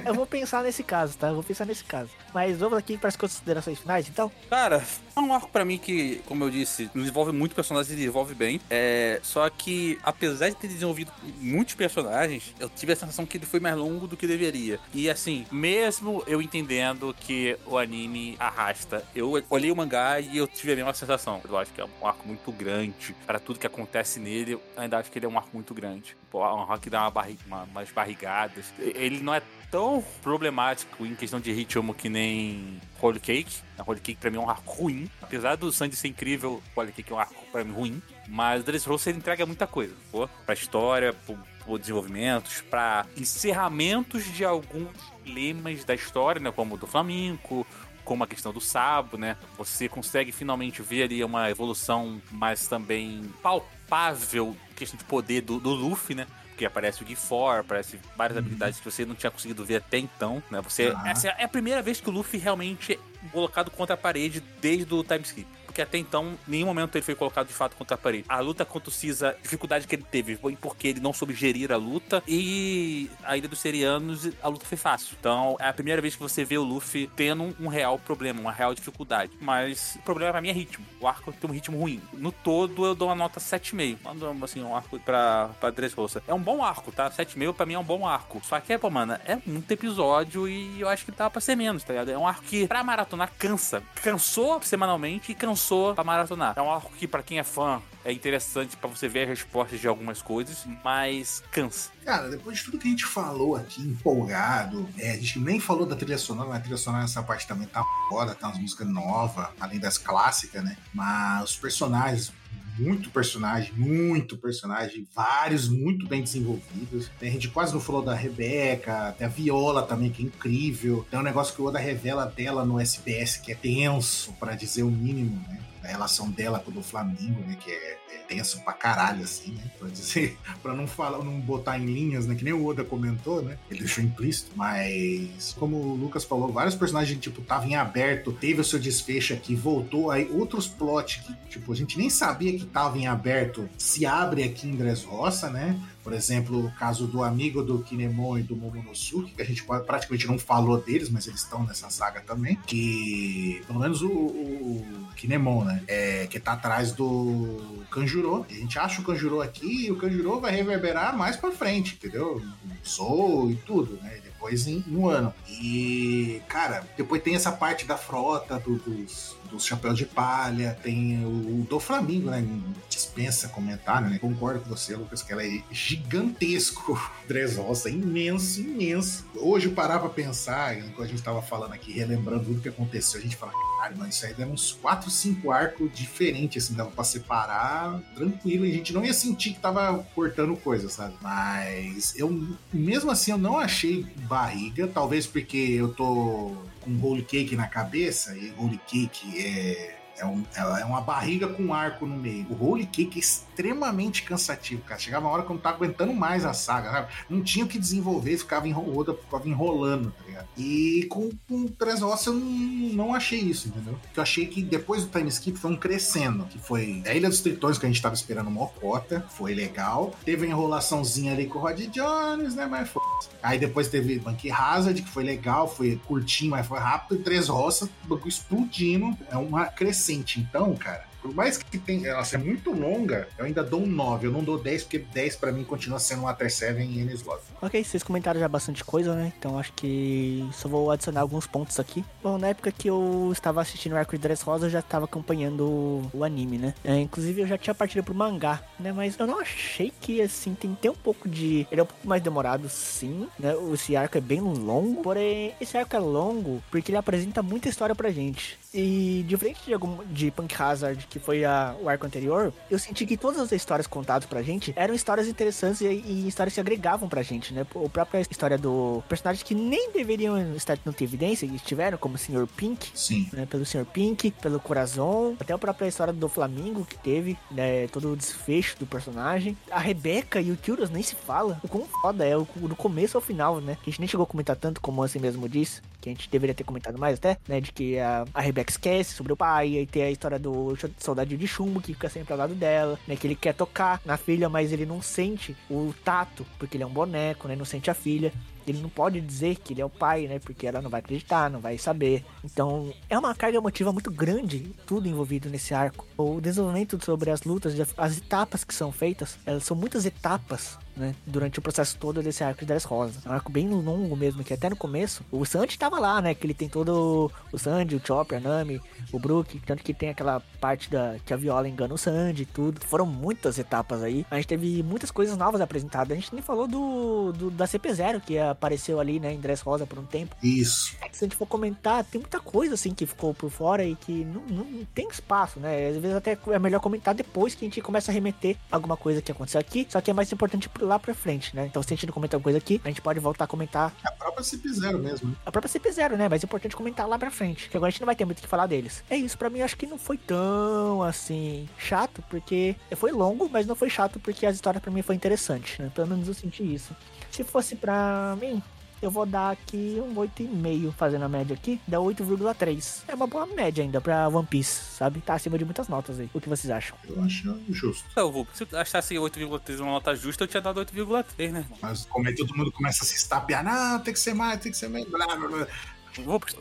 Eu vou pensar nesse caso, tá? Eu vou pensar nesse caso. Mas vamos aqui para as considerações finais, então? Cara, é um arco pra mim que, como eu disse, desenvolve muito personagens e desenvolve bem. É, só que, apesar de ter desenvolvido muitos personagens, eu tive a sensação que ele foi mais longo do que deveria. E assim, mesmo eu entendendo que o anime arrasta, eu olhei o mangá e eu tive a mesma sensação. Eu acho que é um arco muito grande. Para tudo que acontece nele, eu ainda acho que ele é um arco muito grande. Pô, um arco que dá uma barri uma, umas barrigadas. Ele não é tão problemático em questão de ritmo que nem Holy Cake. A Holy Cake pra mim é um arco ruim. Apesar do Sandy ser incrível, Holy Cake é um arco pra mim ruim. Mas Dressrosa ele entrega muita coisa, pô. Pra história, pro, pro desenvolvimentos, pra encerramentos de alguns lemas da história, né? Como o do Flamengo, como a questão do Sabo, né? Você consegue finalmente ver ali uma evolução, mas também palpável, questão de poder do, do Luffy, né? Porque aparece o G4, aparece várias habilidades que você não tinha conseguido ver até então, né? Você, Ah. Essa é a primeira vez que o Luffy realmente é colocado contra a parede desde o time skip. Porque até então, nenhum momento ele foi colocado de fato contra a parede. A luta contra o Caesar, a dificuldade que ele teve foi porque ele não soube gerir a luta. E a Ilha dos Serianos, a luta foi fácil. Então, é a primeira vez que você vê o Luffy tendo um, real problema, uma real dificuldade. Mas o problema pra mim é ritmo. O arco tem um ritmo ruim. No todo, eu dou uma nota 7,5. Mando, assim, um arco pra, pra Dressrosa. É um bom arco, tá? 7,5 pra mim é um bom arco. Só que, pô, mano, é muito episódio e eu acho que dá pra ser menos, tá ligado? É um arco que, pra maratonar, cansa. Cansou semanalmente e cansou pra maratonar. É um arco que, pra quem é fã, é interessante pra você ver as respostas de algumas coisas, mas cansa. Cara, depois de tudo que a gente falou aqui, empolgado, é, a gente nem falou da trilha sonora, mas a trilha sonora nessa parte também tá foda, tá umas músicas novas, além das clássicas, né? Mas os personagens, muito personagem, muito personagem, vários muito bem desenvolvidos. A gente quase não falou da Rebeca, a Viola também, que é incrível. Tem um negócio que o Oda revela dela no SBS que é tenso, pra dizer o mínimo, né? A relação dela com o do Flamengo, né? Que é, é tenso pra caralho, assim, né? Pra dizer, (laughs) pra não falar, não botar em linhas, né? Que nem o Oda comentou, né? Ele deixou implícito, mas como o Lucas falou, vários personagens, tipo, estavam em aberto, teve o seu desfecho aqui, voltou, aí outros plots que, tipo, a gente nem sabia que estavam em aberto, se abre aqui em Dressrosa, né? Por exemplo, o caso do amigo do Kinemon e do Momonosuke, que a gente praticamente não falou deles, mas eles estão nessa saga também. Que, pelo menos o, o Kinemon, né? É, que tá atrás do Kanjuro. A gente acha o Kanjuro aqui e o Kanjuro vai reverberar mais pra frente, entendeu? Soul e tudo, né? Depois em um ano. E, cara, depois tem essa parte da frota do, dos, dos chapéus de palha, tem o, do Flamengo, né? Dispensa comentário, né? Concordo com você, Lucas, que ela é gigantesco. (laughs) Dressrosa, imenso, imenso. Hoje eu parar pra pensar, enquanto a gente tava falando aqui, relembrando tudo que aconteceu, a gente fala, caralho, isso aí deu uns 4, 5 arcos diferentes, assim, dava pra separar tranquilo, e a gente não ia sentir que tava cortando coisa, sabe? Mas eu, mesmo assim, eu não achei barriga, talvez porque eu tô com Holy Cake na cabeça, e Holy Cake é é, um, é, uma barriga com arco no meio. O Holy Cake é extremamente cansativo, cara. Chegava uma hora que eu não tava aguentando mais a saga, sabe? Não tinha o que desenvolver, ficava, enrolando, ficava enrolando, tá ligado? E com, com Ossos eu não, não achei isso, entendeu? Porque eu achei que depois do time skip foi um crescendo, que foi a Ilha dos Tritões, que a gente tava esperando uma cota, foi legal. Teve a enrolaçãozinha ali com o Rod Jones, né? Mas foi. Aí depois teve Bank Hazard, que foi legal, foi curtinho, mas foi rápido. E Três Roças, explodindo. É uma crescente então, cara, por mais que tenha, ela seja muito longa, eu ainda dou um 9. Eu não dou 10, porque 10 para mim continua sendo um Water 7 em Enes Love. Ok, vocês comentaram já bastante coisa, né? Então acho que só vou adicionar alguns pontos aqui. Bom, na época que eu estava assistindo o Arco de Dress Rosa, eu já estava acompanhando o anime, né? É, inclusive eu já tinha partido pro mangá, né? Mas eu não achei que, assim, tem, tem um pouco de... Ele é um pouco mais demorado, sim, né? Esse arco é bem longo, porém, esse arco é longo porque ele apresenta muita história pra gente. E diferente de, algum, de Punk Hazard, que foi a, o arco anterior, eu senti que todas as histórias contadas pra gente eram histórias interessantes e, e histórias que agregavam pra gente, né? A própria história do personagem que nem deveriam estar no evidência, e estiveram, como o Sr. Pink. Sim. Né? Pelo Sr. Pink, pelo Corazon, até a própria história do Flamingo que teve, né? Todo o desfecho do personagem. A Rebeca e o Kyuras nem se fala. O quão foda é, o, do começo ao final, né? Que a gente nem chegou a comentar tanto, como assim mesmo disse, que a gente deveria ter comentado mais até, né? De que a, a Rebeca esquece sobre o pai, e tem a história do soldado de chumbo que fica sempre ao lado dela, né? Que ele quer tocar na filha, mas ele não sente o tato, porque ele é um boneco, né? Não sente a filha ele não pode dizer que ele é o pai, né? Porque ela não vai acreditar, não vai saber. Então, é uma carga emotiva muito grande, tudo envolvido nesse arco. O desenvolvimento sobre as lutas, as etapas que são feitas, elas são muitas etapas né, durante o processo todo desse arco de Dress Rosa. É um arco bem longo mesmo, que até no começo o Sandy tava lá, né? Que ele tem todo o Sandy, o Chopper, a Nami, o Brook, tanto que tem aquela parte da que a Viola engana o Sandy e tudo. Foram muitas etapas aí. A gente teve muitas coisas novas apresentadas. A gente nem falou do, do da CP0, que apareceu ali, né, em Dress Rosa por um tempo. Isso. Se a gente for comentar, tem muita coisa assim que ficou por fora e que não, não tem espaço, né? Às vezes até é melhor comentar depois que a gente começa a remeter alguma coisa que aconteceu aqui. Só que é mais importante lá pra frente, né? Então se a gente não comentar alguma coisa aqui, a gente pode voltar a comentar. A própria CP0 mesmo. Né? A própria CP0, né? Mas é importante comentar lá pra frente. Que agora a gente não vai ter muito o que falar deles. É isso, pra mim acho que não foi tão assim chato, porque foi longo, mas não foi chato porque as histórias pra mim foi interessante, né? Pelo menos eu senti isso. Se fosse pra mim, eu vou dar aqui um 8,5 fazendo a média aqui, dá 8,3. É uma boa média ainda pra One Piece, sabe? Tá acima de muitas notas aí. O que vocês acham? Eu acho justo. Eu vou. Se eu achasse 8,3 uma nota justa, eu tinha dado 8,3, né? Mas como é que todo mundo começa a se estapear, não, tem que ser mais, tem que ser mais, blá blá blá.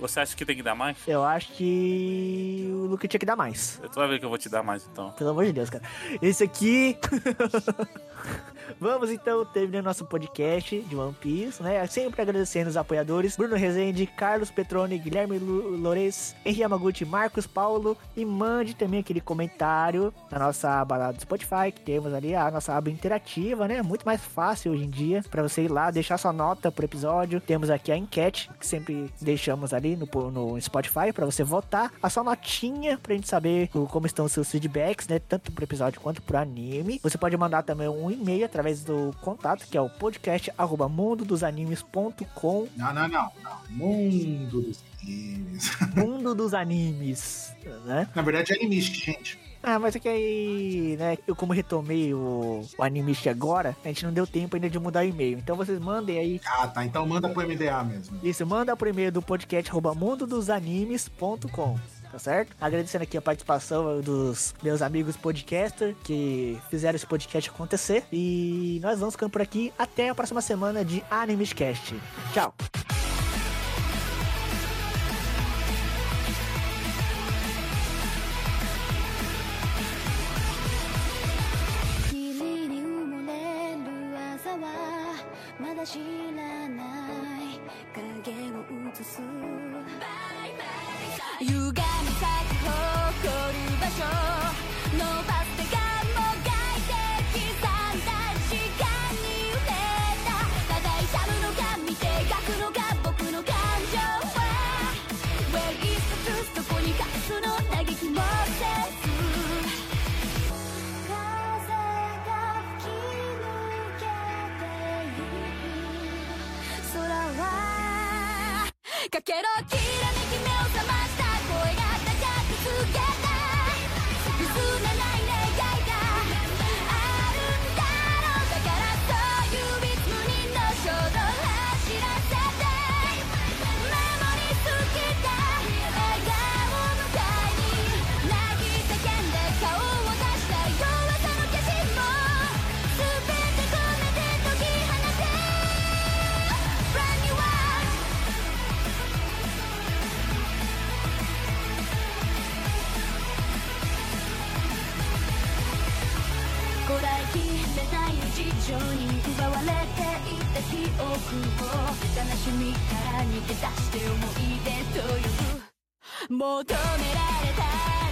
Você acha que tem que dar mais? Eu acho que o Luke tinha que dar mais. Eu tô a ver que eu vou te dar mais, então. Pelo amor de Deus, cara. Esse aqui. (laughs) (laughs) Vamos então terminar nosso podcast de One Piece, né? Sempre agradecendo os apoiadores: Bruno Rezende, Carlos Petroni, Guilherme Lores, Henri Yamaguchi, Marcos Paulo. E mande também aquele comentário na nossa aba lá do Spotify, que temos ali a nossa aba interativa, né? Muito mais fácil hoje em dia para você ir lá deixar sua nota pro episódio. Temos aqui a enquete, que sempre deixamos ali no, no Spotify para você votar a sua notinha pra gente saber como estão os seus feedbacks, né? Tanto pro episódio quanto pro anime. Você pode mandar também um e-mail através do contato, que é o podcast arroba mundodosanimes.com. Não, não, não, não. Mundo dos animes. (laughs) Mundo dos animes, né? Na verdade é animistic, gente. Ah, mas é que aí, né, eu como retomei o, o Animist agora, a gente não deu tempo ainda de mudar o e-mail. Então vocês mandem aí. Ah, tá. Então manda pro MDA mesmo. Isso, manda pro e-mail do podcast arroba mundodosanimes.com tá certo? Agradecendo aqui a participação dos meus amigos podcaster que fizeram esse podcast acontecer. E nós vamos ficando por aqui até a próxima semana de Animescast. Tchau! 霧に埋もれる朝はまだ知らない影を映す かけろきれいた記憶を悲しみから逃げ出して思い出と呼ぶ求められた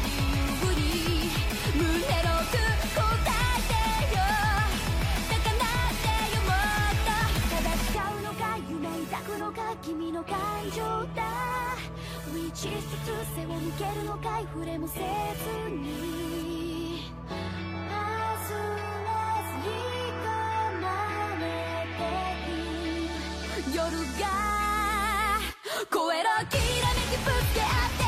理由に胸の奥答えてよ。高鳴ってよ。もっとただ誓うのか夢抱くのか君の感情だ Which is the truth 背を向けるのかい触れもせずに超えろきらめきぶつけ合って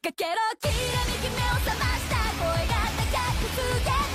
かけろきらめき目を覚ました。声が高く告げ